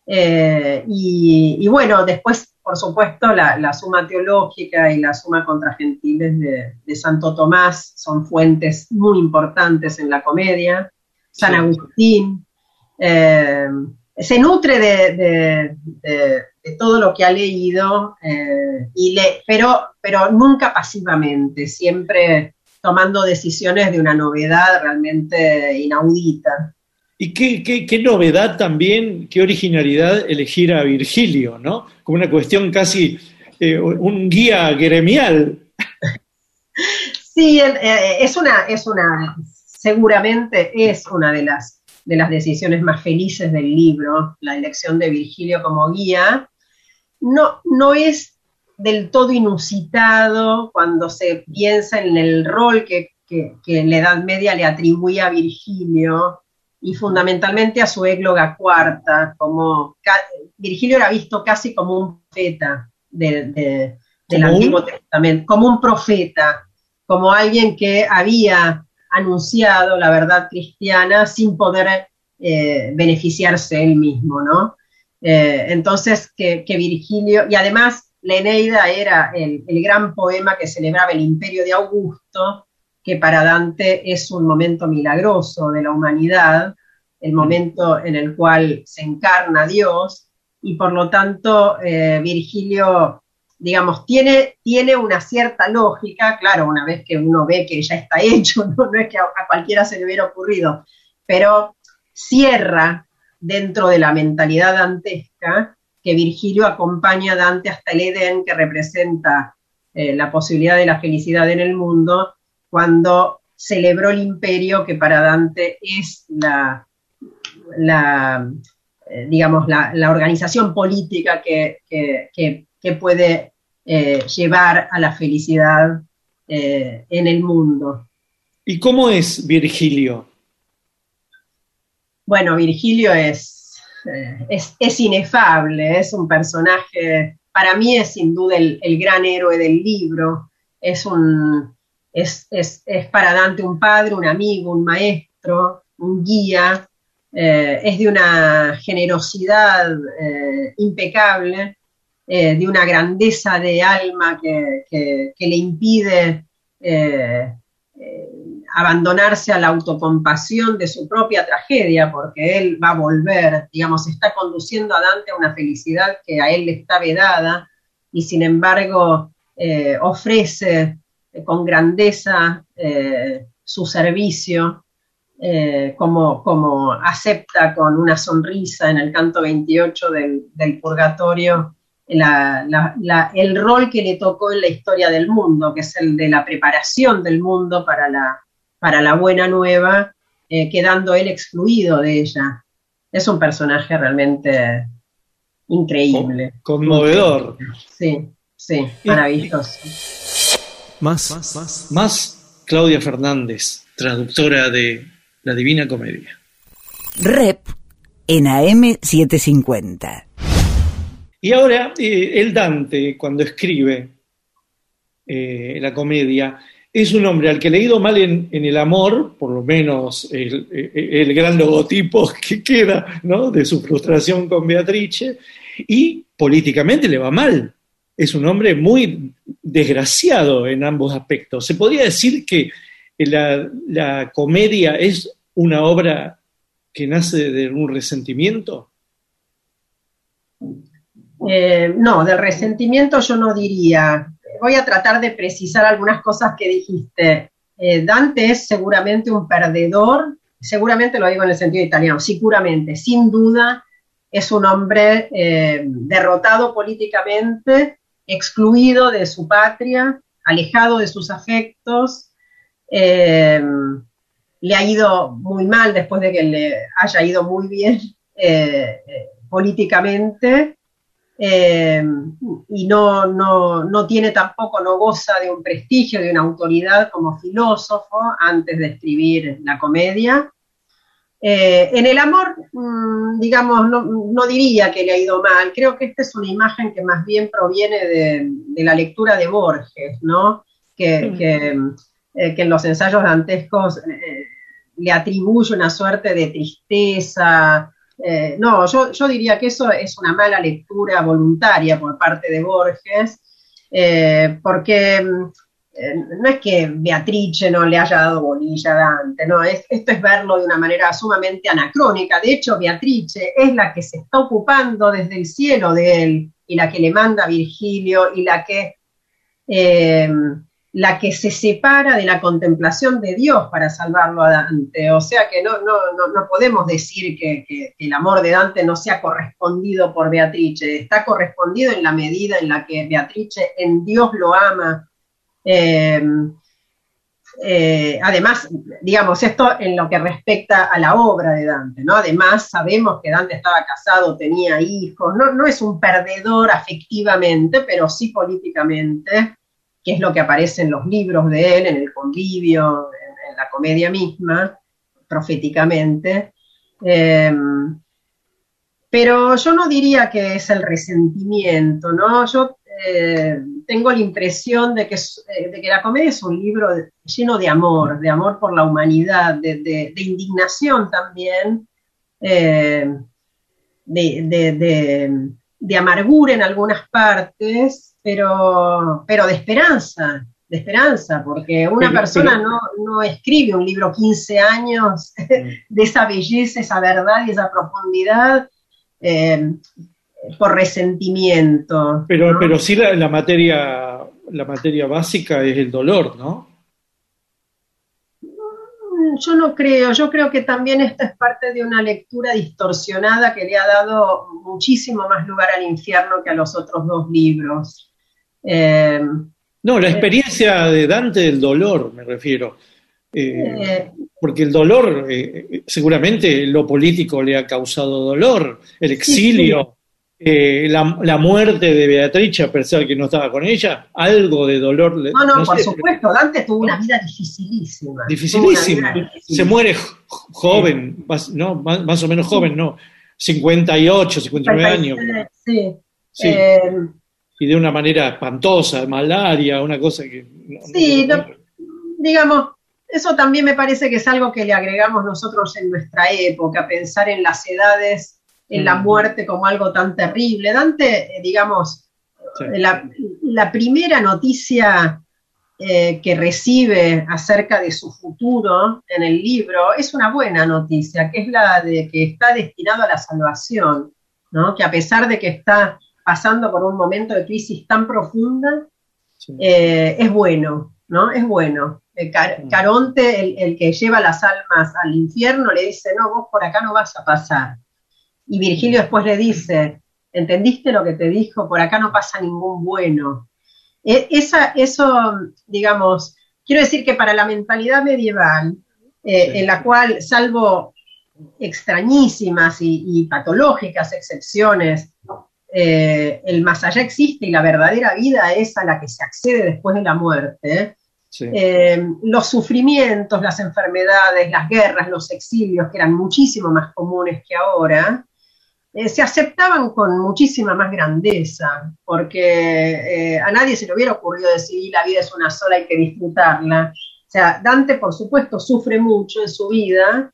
Eh, y, y bueno, después, por supuesto, la, la Suma Teológica y la Suma contra Gentiles de, de Santo Tomás son fuentes muy importantes en la comedia. San. Agustín. eh, se nutre de, de- de- de todo lo que ha leído, eh, y le, pero, pero nunca pasivamente, siempre tomando decisiones de una novedad realmente inaudita. Y qué, qué- qué novedad también, qué originalidad elegir a Virgilio, ¿no? Como una cuestión casi, eh, un guía gremial. Sí, eh, es una, es una, seguramente es una de las, de las decisiones más felices del libro, la elección de Virgilio como guía. No, no es del todo inusitado cuando se piensa en el rol que, que- que en la Edad Media le atribuía a Virgilio y fundamentalmente a su égloga cuarta, como Virgilio era visto casi como un profeta de- de- del. Antiguo Testamento, como un profeta, como alguien que había anunciado la verdad cristiana sin poder eh, beneficiarse él mismo, ¿no? Eh, entonces, que, Virgilio, y además la Eneida era el, gran poema que celebraba el imperio de Augusto, que para Dante es un momento milagroso de la humanidad, el momento en el cual se encarna Dios, y por lo tanto eh, Virgilio digamos, tiene, tiene una cierta lógica, claro, una vez que uno ve que ya está hecho, no, no es que a, a cualquiera se le hubiera ocurrido, pero cierra dentro de la mentalidad dantesca que Virgilio acompaña a Dante hasta el Edén, que representa eh, la posibilidad de la felicidad en el mundo, cuando celebró el imperio que para Dante es la, la eh, digamos, la, organización política que, que, que, puede eh, llevar a la felicidad en el mundo. ¿Y cómo es Virgilio? Bueno, Virgilio es, eh, es, es, inefable, es un personaje, para mí es sin duda el, el gran héroe del libro, es, un, es, es, para Dante un padre, un amigo, un maestro, un guía, eh, es de una generosidad eh, impecable, de una grandeza de alma que, que, le impide abandonarse a la autocompasión de su propia tragedia, porque él va a volver, digamos, está conduciendo a Dante a una felicidad que a él le está vedada, y sin embargo eh, ofrece eh, con grandeza eh, su servicio, como, como, acepta con una sonrisa en el canto 28 del, Purgatorio el rol que le tocó en la historia del mundo, que es el de la preparación del mundo para la, para la buena nueva, eh, quedando él excluido de ella. Es un personaje realmente increíble. Conmovedor. Sí, sí, maravilloso. Más, más, más, más Claudia Fernández, traductora de La Divina Comedia. Rep en AM750. Y ahora, eh, el Dante, cuando escribe eh, la comedia, es un hombre al que le ha ido mal en, el amor, por lo menos el, el, gran logotipo que queda ¿no? de su frustración con Beatrice, y políticamente le va mal. Es un hombre muy desgraciado en ambos aspectos. ¿Se podría decir que la, la comedia es una obra que nace de un resentimiento? Eh, no, del resentimiento yo no diría. Voy a tratar de precisar algunas cosas que dijiste. Eh, Dante es seguramente un perdedor, seguramente lo digo en el sentido italiano, seguramente, sin duda, es un hombre eh, derrotado políticamente, excluido de su patria, alejado de sus afectos, eh, le ha ido muy mal después de que le haya ido muy bien políticamente. Eh, y no, no, no tiene tampoco, no goza de un prestigio, de una autoridad como filósofo antes de escribir la comedia. Eh, en el amor, mm, digamos, no, no diría que le ha ido mal, creo que esta es una imagen que más bien proviene de, de la lectura de Borges, ¿no? Que, Mm. que, eh, que en los ensayos dantescos le atribuye una suerte de tristeza. Eh, no, yo, yo diría que eso es una mala lectura voluntaria por parte de Borges, eh, porque mm, eh, no es que Beatrice no le haya dado bolilla a Dante, no, es, esto es verlo de una manera sumamente anacrónica. De hecho, Beatrice es la que se está ocupando desde el cielo de él y la que le manda Virgilio y la que, la que se separa de la contemplación de Dios para salvarlo a Dante. O sea que no, no, no, no podemos decir que, el amor de Dante no sea correspondido por Beatrice, está correspondido en la medida en la que Beatrice en Dios lo ama. Eh, eh, además, digamos, esto en lo que respecta a la obra de Dante, ¿no? Además, sabemos que Dante estaba casado, tenía hijos, no, no es un perdedor afectivamente, pero sí políticamente, que es lo que aparece en los libros de él, en el convivio, en, la comedia misma, proféticamente. Eh, pero yo no diría que es el resentimiento, ¿no? Yo eh, tengo la impresión de que, eh, de que la comedia es un libro lleno de amor, de amor por la humanidad, de, de- de indignación también, eh, de, de- amargura en algunas partes, pero, pero de esperanza, de esperanza, porque una Pero- persona pero- no, no escribe un libro 15 años de esa belleza, esa verdad y esa profundidad eh, por resentimiento. Pero, ¿no? pero sí la, la materia, la materia básica es el dolor, ¿no? Yo no creo, yo creo que también esta es parte de una lectura distorsionada que le ha dado muchísimo más lugar al infierno que a los otros dos libros. Eh, No, la experiencia de Dante del dolor, me refiero. Eh, eh, porque el dolor, eh, seguramente lo político le ha causado dolor, el exilio, eh, la, la muerte de Beatrice, a pesar que no estaba con ella, algo de dolor. le- no, no, por sé, supuesto, Dante tuvo una vida dificilísima. Dificilísima. Se muere jo- joven, más, ¿no? más, más o menos joven, ¿no? 58, 59 años. Sí. Sí. Eh, Y de una manera espantosa, malaria, una cosa que... no- no Sí, no- digamos, eso también me parece que es algo que le agregamos nosotros en nuestra época, pensar en las edades, en la muerte como algo tan terrible. Dante, eh, digamos, Sí. la, la primera noticia eh, que recibe acerca de su futuro en el libro es una buena noticia, que es la de que está destinado a la salvación, ¿no? que a pesar de que está pasando por un momento de crisis tan profunda, Sí. eh, es bueno, ¿no? Es bueno. Car-. Caronte, el, el que lleva las almas al infierno, le dice, no, vos por acá no vas a pasar. Y Virgilio después le dice, ¿entendiste lo que te dijo? Por acá no pasa ningún bueno. E- esa, eso, digamos, quiero decir que para la mentalidad medieval, eh, Sí. en la cual, salvo extrañísimas y, y patológicas excepciones, eh, el más allá existe y la verdadera vida es a la que se accede después de la muerte. Sí. Eh, los sufrimientos, las enfermedades, las guerras, los exilios, que eran muchísimo más comunes que ahora, eh, se aceptaban con muchísima más grandeza, porque eh, a nadie se le hubiera ocurrido decir la vida es una sola, hay que disfrutarla. O sea, Dante, por supuesto, sufre mucho en su vida,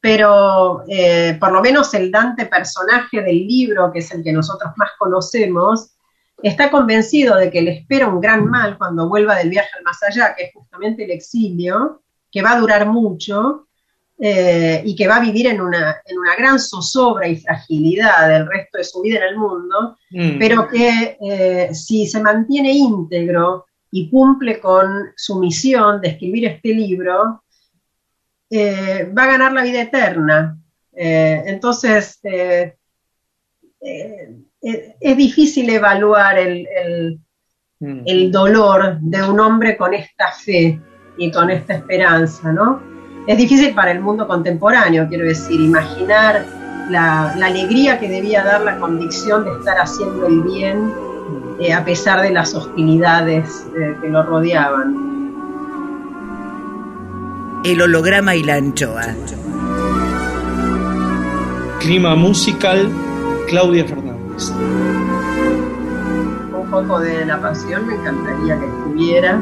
pero eh, por lo menos el Dante personaje del libro, que es el que nosotros más conocemos, está convencido de que le espera un gran mal cuando vuelva del viaje al más allá, que es justamente el exilio, que va a durar mucho, eh, y que va a vivir en una, en una gran zozobra y fragilidad del resto de su vida en el mundo, Mm. pero que eh, si se mantiene íntegro y cumple con su misión de escribir este libro, eh, va a ganar la vida eterna. Entonces, es difícil evaluar el, el- Mm. el dolor de un hombre con esta fe y con esta esperanza, ¿no? Es difícil para el mundo contemporáneo, quiero decir, imaginar la, la alegría que debía dar la convicción de estar haciendo el bien eh, a pesar de las hostilidades eh, que lo rodeaban. El holograma y la anchoa. Clima musical, Claudia Fernández. Un poco de la pasión me encantaría que estuviera.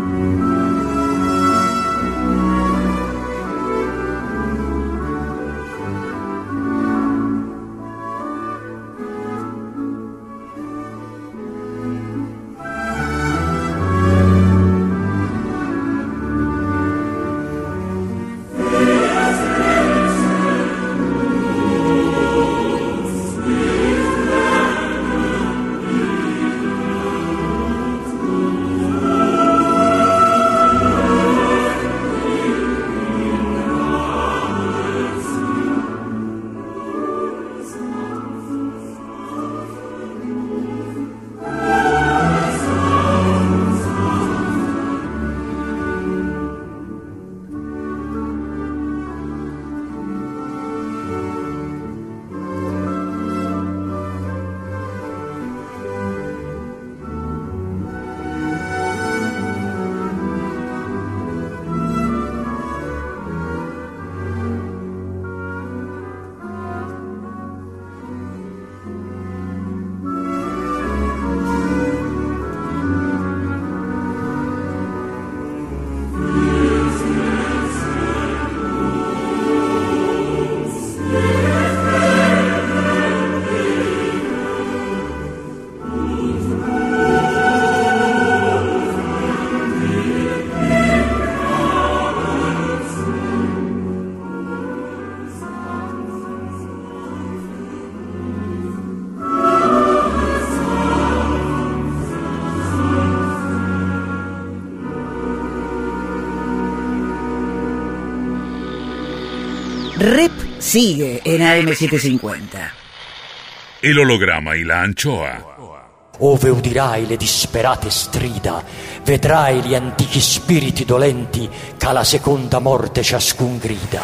Sigue en AM750. El holograma y la anchoa. Ove udirai le disperate strida, vedrai gli antichi spiriti dolenti che alla seconda morte ciascun grida.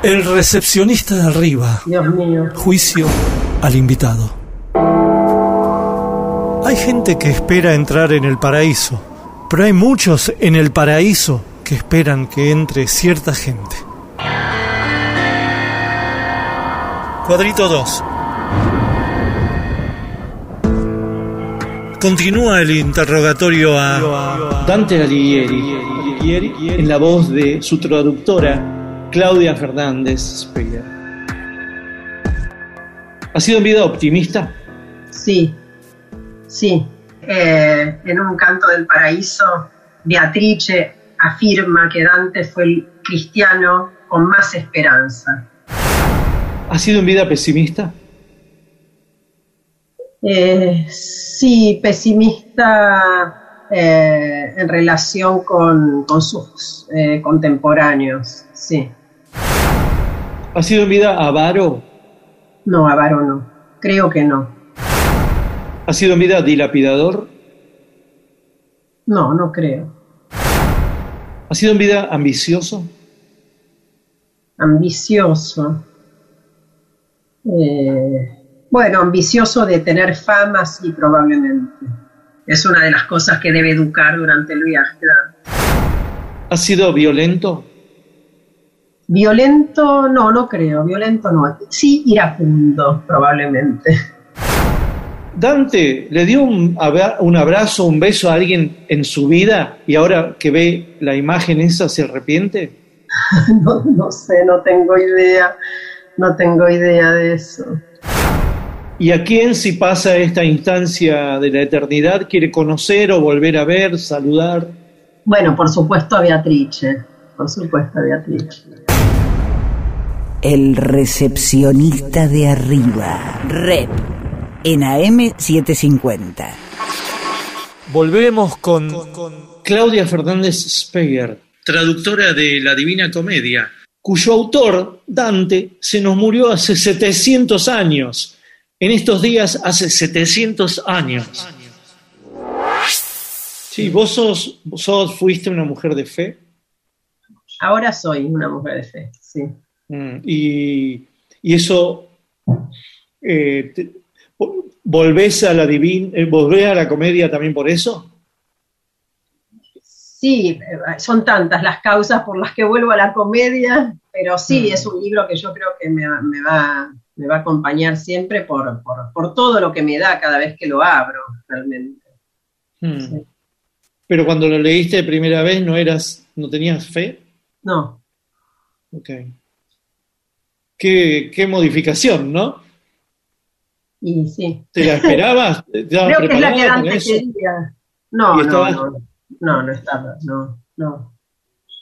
El recepcionista de arriba. Dios mío. Juicio al invitado. Hay gente que espera entrar en el paraíso, pero hay muchos en el paraíso que esperan que entre cierta gente. Cuadrito 2. Continúa el interrogatorio a Dante Alighieri, Alighieri, en la voz de su traductora, Claudia Fernández Speyer. ¿Ha sido en vida optimista? Sí, sí. Eh, en un canto del paraíso, Beatrice afirma que Dante fue el cristiano con más esperanza. ¿Ha sido en vida pesimista? Eh, sí, pesimista eh, en relación con, con sus eh, contemporáneos, sí. ¿Ha sido en vida avaro? No, avaro no. Creo que no. ¿Ha sido en vida dilapidador? No, no creo. ¿Ha sido en vida ambicioso? Ambicioso. Eh, bueno, ambicioso de tener fama, sí, probablemente. Es una de las cosas que debe educar durante el viaje. ¿Ha sido violento? Violento, no, no creo. Violento no. Sí, iracundo, probablemente. ¿Dante le dio un, un abrazo, un beso a alguien en su vida y ahora que ve la imagen esa se arrepiente? no, no sé, no tengo idea. No tengo idea de eso. ¿Y a quién si pasa esta instancia de la eternidad quiere conocer o volver a ver, saludar? Bueno, por supuesto a Beatrice. Por supuesto a Beatrice. El recepcionista de arriba. Rep. En AM750. Volvemos con Claudia Fernández Speyer, traductora de La Divina Comedia, cuyo autor, Dante, se nos murió hace 700 años. En estos días, hace 700 años. Sí, vos sos, vos sos- fuiste una mujer de fe Ahora soy una mujer de fe, sí. Mm, y, y eso eh, te- volvés a la divina, volvés a la comedia también por eso. Sí, eh, son tantas las causas por las que vuelvo a la comedia, pero sí, es un libro que yo creo que me, va- me va, me va a acompañar siempre por, por, por todo lo que me da cada vez que lo abro, realmente. Mm. Pero cuando lo leíste de primera vez no eras, no tenías fe. No, Ok. Qué, qué modificación, ¿no? y sí. ¿Te la esperabas? ¿Te estabas Creo que es la que eso? quería. No, ¿Y no, no, no, no estaba, no, no.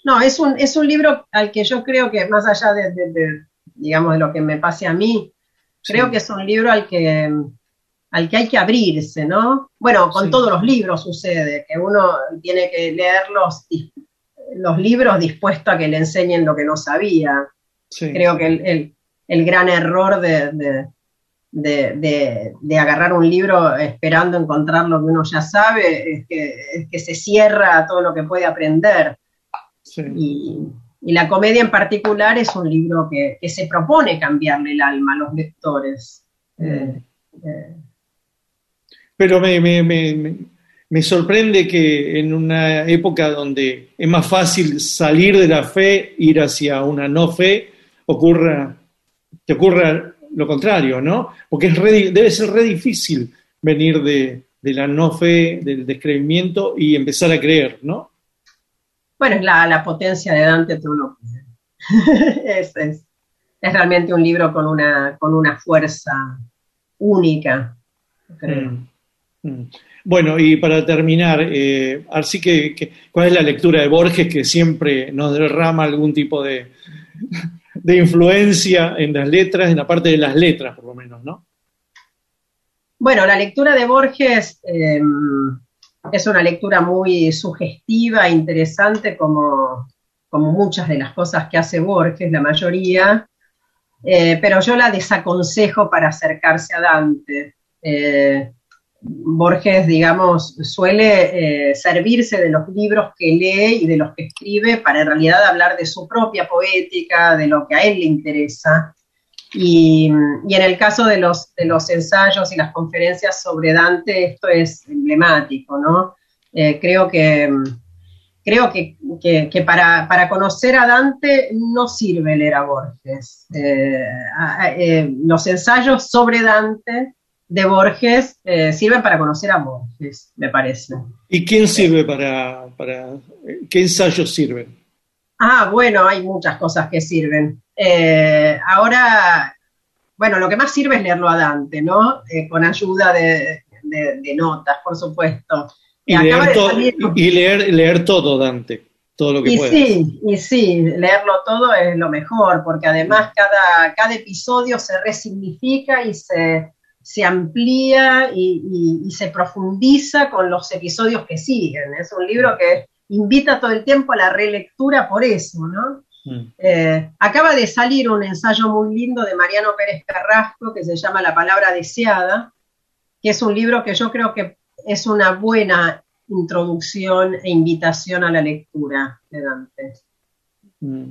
No, es un, es un libro al que yo creo que, más allá de, de- de, digamos, de lo que me pase a mí, creo que es un libro al que, al que hay que abrirse, ¿no? Bueno, con Sí. todos los libros sucede, que uno tiene que leerlos, dis- los libros dispuesto a que le enseñen lo que no sabía. Sí. Creo que el, el- el gran error de, de- de- de- de agarrar un libro esperando encontrar lo que uno ya sabe es que, es que se cierra a todo lo que puede aprender. Sí. Y, y la comedia en particular es un libro que, que se propone cambiarle el alma a los lectores. Eh, eh, Pero me, me- me- me- me sorprende que en una época donde es más fácil salir de la fe, ir hacia una no fe, ocurra, te ocurra lo contrario, ¿no? Porque es re debe ser re difícil venir de, de la no fe, del descreimiento y empezar a creer, ¿no? Bueno, es la, la potencia de Dante, tú lo es, es, es realmente un libro con una, con una fuerza única, creo. Mm, mm. Bueno, y para terminar, eh, así que, que- ¿cuál es la lectura de Borges que siempre nos derrama algún tipo de, de influencia en las letras, en la parte de las letras, por lo menos, ¿no? Bueno, la lectura de Borges eh, es una lectura muy sugestiva, interesante, como, como muchas de las cosas que hace Borges, la mayoría, eh, pero yo la desaconsejo para acercarse a Dante. Eh, Borges, digamos, suele eh, servirse de los libros que lee y de los que escribe para en realidad hablar de su propia poética, de lo que a él le interesa. Y, en el caso de los, ensayos y las conferencias sobre Dante, esto es emblemático, ¿no? Eh, creo que, creo que, que- para, conocer a Dante no sirve leer a Borges. Eh, los ensayos sobre Dante de Borges eh, sirven para conocer a Borges, me parece. ¿Y quién sirve para, para eh, qué ensayos sirven? Ah, bueno, hay muchas cosas que sirven. Eh, ahora, bueno, lo que más sirve es leerlo a Dante, ¿no? Eh, con ayuda de, de- de notas, por supuesto. Y, leer, to- y leer, leer todo, Dante, todo lo que y puedas. sí, y sí, leerlo todo es lo mejor, porque además cada, cada episodio se resignifica y se, se amplía y, y- y se profundiza con los episodios que siguen. Es un libro que invita todo el tiempo a la relectura por eso, ¿no? Mm. Eh, acaba de salir un ensayo muy lindo de Mariano Pérez Carrasco que se llama La palabra deseada, que es un libro que yo creo que es una buena introducción e invitación a la lectura de Dante. Mm.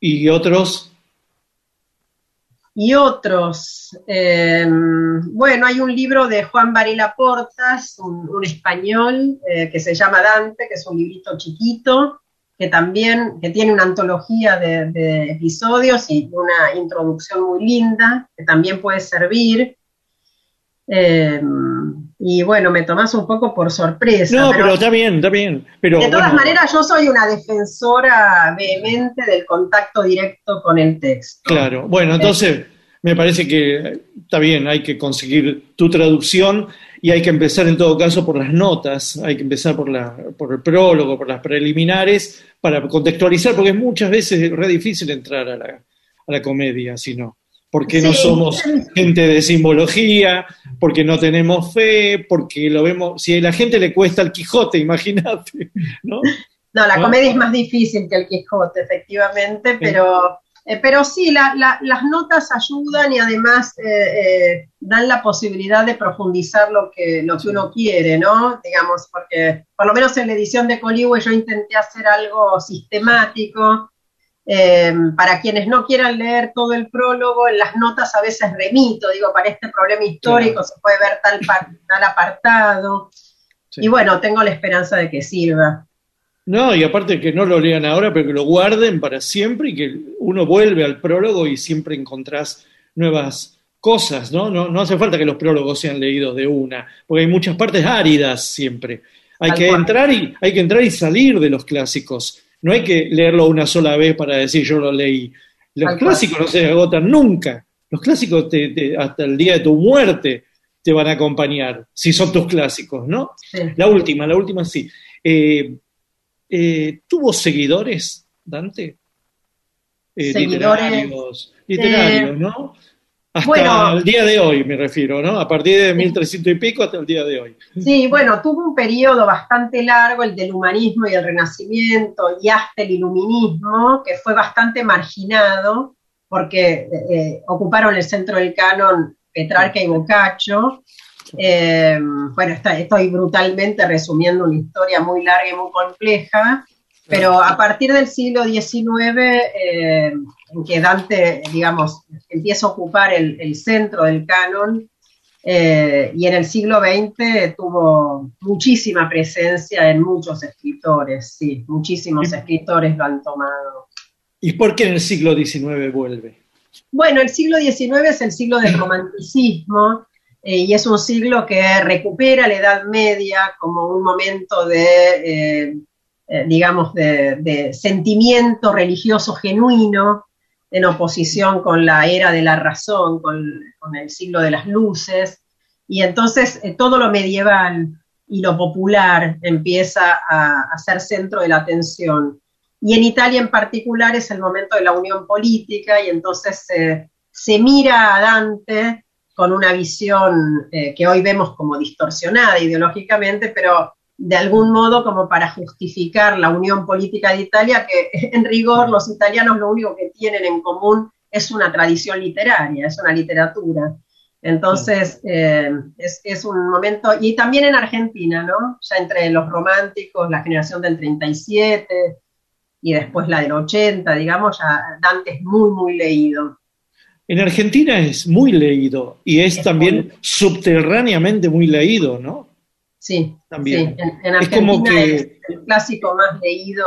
Y otros, Y otros, eh, bueno, hay un libro de Juan Varela Portas, un, español, eh, que se llama Dante, que es un librito chiquito, que también que tiene una antología de, de episodios y una introducción muy linda, que también puede servir. Eh, y bueno, me tomás un poco por sorpresa. no, pero- pero está bien, está bien. Pero, de todas bueno, maneras, yo soy una defensora vehemente del contacto directo con el texto. Claro, bueno, entonces me parece que está bien, hay que conseguir tu traducción y hay que empezar en todo caso por las notas, hay que empezar por, la, por el prólogo, por las preliminares, para contextualizar, porque muchas veces es re difícil entrar a la, a la comedia, sino porque no somos gente de simbología, porque no tenemos fe, porque lo vemos, si a la gente le cuesta el Quijote, imagínate, ¿no? No, la ¿No? comedia es más difícil que el Quijote, efectivamente, pero, eh, pero sí, la- la- las notas ayudan y además eh, eh, dan la posibilidad de profundizar lo que, lo que uno quiere, ¿no? Digamos, porque por lo menos en la edición de Coligüe yo intenté hacer algo sistemático. Eh, para quienes no quieran leer todo el prólogo, en las notas a veces remito, digo, para este problema histórico se puede ver tal, tal apartado. Y bueno, tengo la esperanza de que sirva. No, y aparte que no lo lean ahora, pero que lo guarden para siempre y que uno vuelve al prólogo y siempre encontrás nuevas cosas, ¿no? No, no hace falta que los prólogos sean leídos de una, porque hay muchas partes áridas siempre. Hay que cual. entrar y hay que entrar y salir de los clásicos. No hay que leerlo una sola vez para decir yo lo leí. Los cual. clásicos no se agotan nunca. Los clásicos te- te- hasta el día de tu muerte te van a acompañar, si son tus clásicos, ¿no? Sí. La última, la última sí. Eh, eh, ¿Tuvo seguidores, Dante? Eh, Seguidores, literarios, literarios, ¿no? Hasta bueno. el día de hoy me refiero, ¿no? A partir de 1300 y pico hasta el día de hoy. Sí, bueno, tuvo un periodo bastante largo, el del humanismo y el renacimiento, y hasta el iluminismo, que fue bastante marginado, porque eh, ocuparon el centro del canon Petrarca y Boccaccio. Eh, bueno, está- estoy brutalmente resumiendo una historia muy larga y muy compleja, pero a partir del siglo XIX, eh, en que Dante, digamos, empieza a ocupar el, el centro del canon, eh, y en el siglo XX tuvo muchísima presencia en muchos escritores, sí, muchísimos escritores lo han tomado. ¿Y por qué en el siglo XIX vuelve? Bueno, el siglo XIX es el siglo del romanticismo eh, y es un siglo que recupera la Edad Media como un momento de, eh, digamos, de, de sentimiento religioso genuino en oposición con la era de la razón, con, el siglo de las luces. Y entonces eh, todo lo medieval y lo popular empieza a, ser centro de la atención. Y en Italia en particular es el momento de la unión política y entonces se mira a Dante con una visión eh, que hoy vemos como distorsionada ideológicamente, pero de algún modo como para justificar la unión política de Italia, que en rigor los italianos lo único que tienen en común es una tradición literaria, es una literatura. Entonces, eh, es, es, un momento, y también en Argentina, ¿no? Ya entre los románticos, la generación del 37 y después la del 80, digamos, ya Dante es muy, muy leído. En Argentina es muy leído y es, es también muy... subterráneamente muy leído, ¿no? Sí, también. Sí. En, en, Argentina es, como que... es el clásico más leído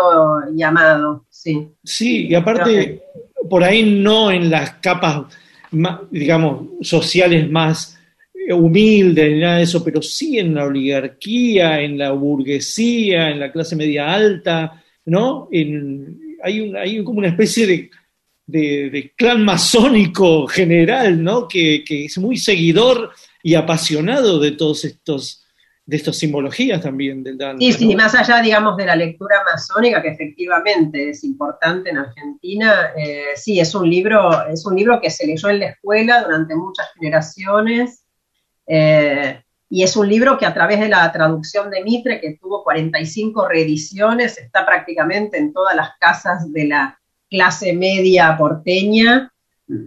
y amado, sí. Sí, y aparte, por ahí no en las capas, más, digamos, sociales más humildes ni nada de eso, pero sí en la oligarquía, en la burguesía, en la clase media alta, ¿no? En, hay, un, hay como una especie de, de, de clan masónico general, ¿no? Que, que, es muy seguidor y apasionado de todos estos de estas simbologías también del Dante. Sí, sí, ¿no? más allá, digamos, de la lectura masónica, que efectivamente es importante en Argentina, eh, sí, es un libro, es un libro que se leyó en la escuela durante muchas generaciones, eh, y es un libro que a través de la traducción de Mitre, que tuvo 45 reediciones, está prácticamente en todas las casas de la clase media porteña.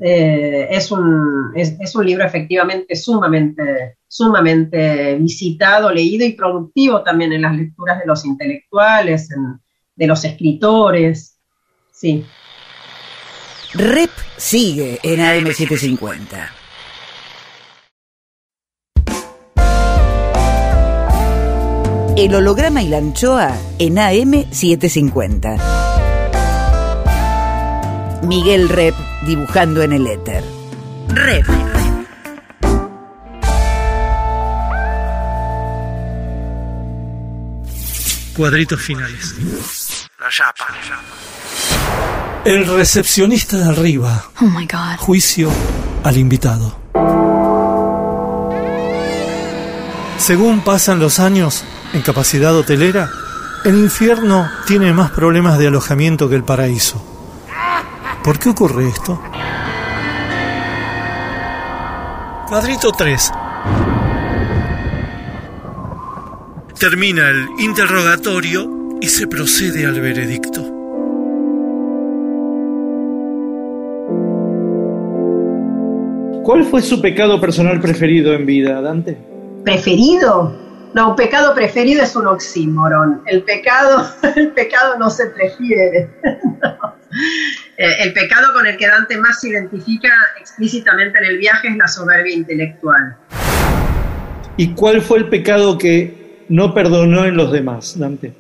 Eh, es, un, es, es, un libro efectivamente sumamente, sumamente visitado, leído y productivo también en las lecturas de los intelectuales, de los escritores. Sí. Rep sigue en AM750. El holograma y la anchoa en AM750. Miguel Rep dibujando en el éter. Rep. cuadritos finales. La chapa. El recepcionista de arriba. Oh my God. Juicio al invitado. Según pasan los años en capacidad hotelera, el infierno tiene más problemas de alojamiento que el paraíso. ¿Por qué ocurre esto? Cuadrito 3. Termina el interrogatorio y se procede al veredicto. ¿Cuál fue su pecado personal preferido en vida, Dante? ¿Preferido? No, un pecado preferido es un oxímoron. El pecado, el pecado no se prefiere. No. Eh, El pecado con el que Dante más se identifica explícitamente en el viaje es la soberbia intelectual. ¿Y cuál fue el pecado que no perdonó en los demás, Dante?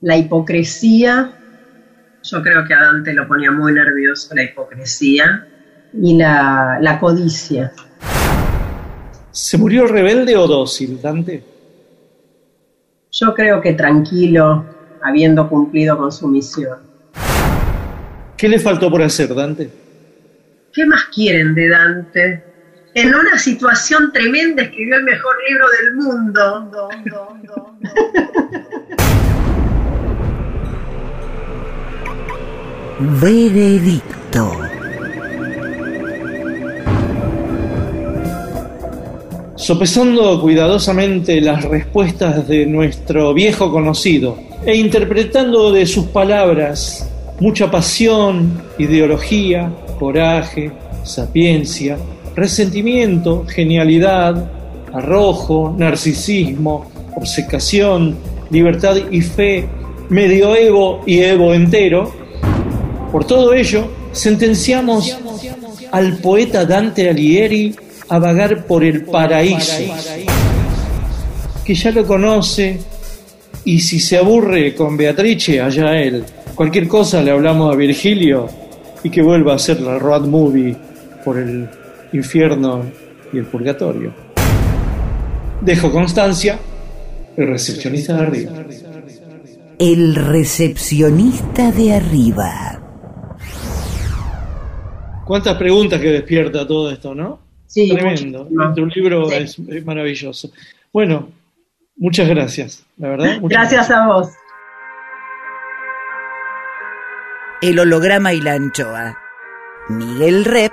La hipocresía, yo creo que a Dante lo ponía muy nervioso la hipocresía y la, la codicia. ¿Se murió rebelde o dócil, Dante? Yo creo que tranquilo, habiendo cumplido con su misión. ¿Qué le faltó por hacer, Dante? ¿Qué más quieren de Dante? En una situación tremenda escribió el mejor libro del mundo. Veredicto. Sopesando cuidadosamente las respuestas de nuestro viejo conocido e interpretando de sus palabras mucha pasión, ideología, coraje, sapiencia, resentimiento, genialidad, arrojo, narcisismo, obcecación, libertad y fe, medioevo y evo entero, por todo ello, sentenciamos al poeta Dante Alighieri a vagar por el paraíso, que ya lo conoce, y si se aburre con Beatrice, allá él. Cualquier cosa le hablamos a Virgilio y que vuelva a hacer la road movie por el infierno y el purgatorio. Dejo constancia, el recepcionista de arriba. El recepcionista de arriba. ¿Cuántas preguntas que despierta todo esto, no? Sí, Tremendo. Tu libro Sí. es, es maravilloso. Bueno, muchas gracias, la verdad. muchas Gracias a vos. El holograma y la anchoa. Miguel Rep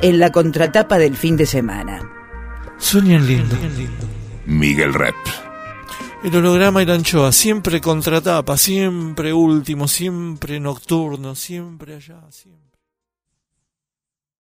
en la contratapa del fin de semana. Sueñan lindo. Miguel Rep. El holograma y la anchoa, siempre contratapa, siempre último, siempre nocturno, siempre allá, siempre.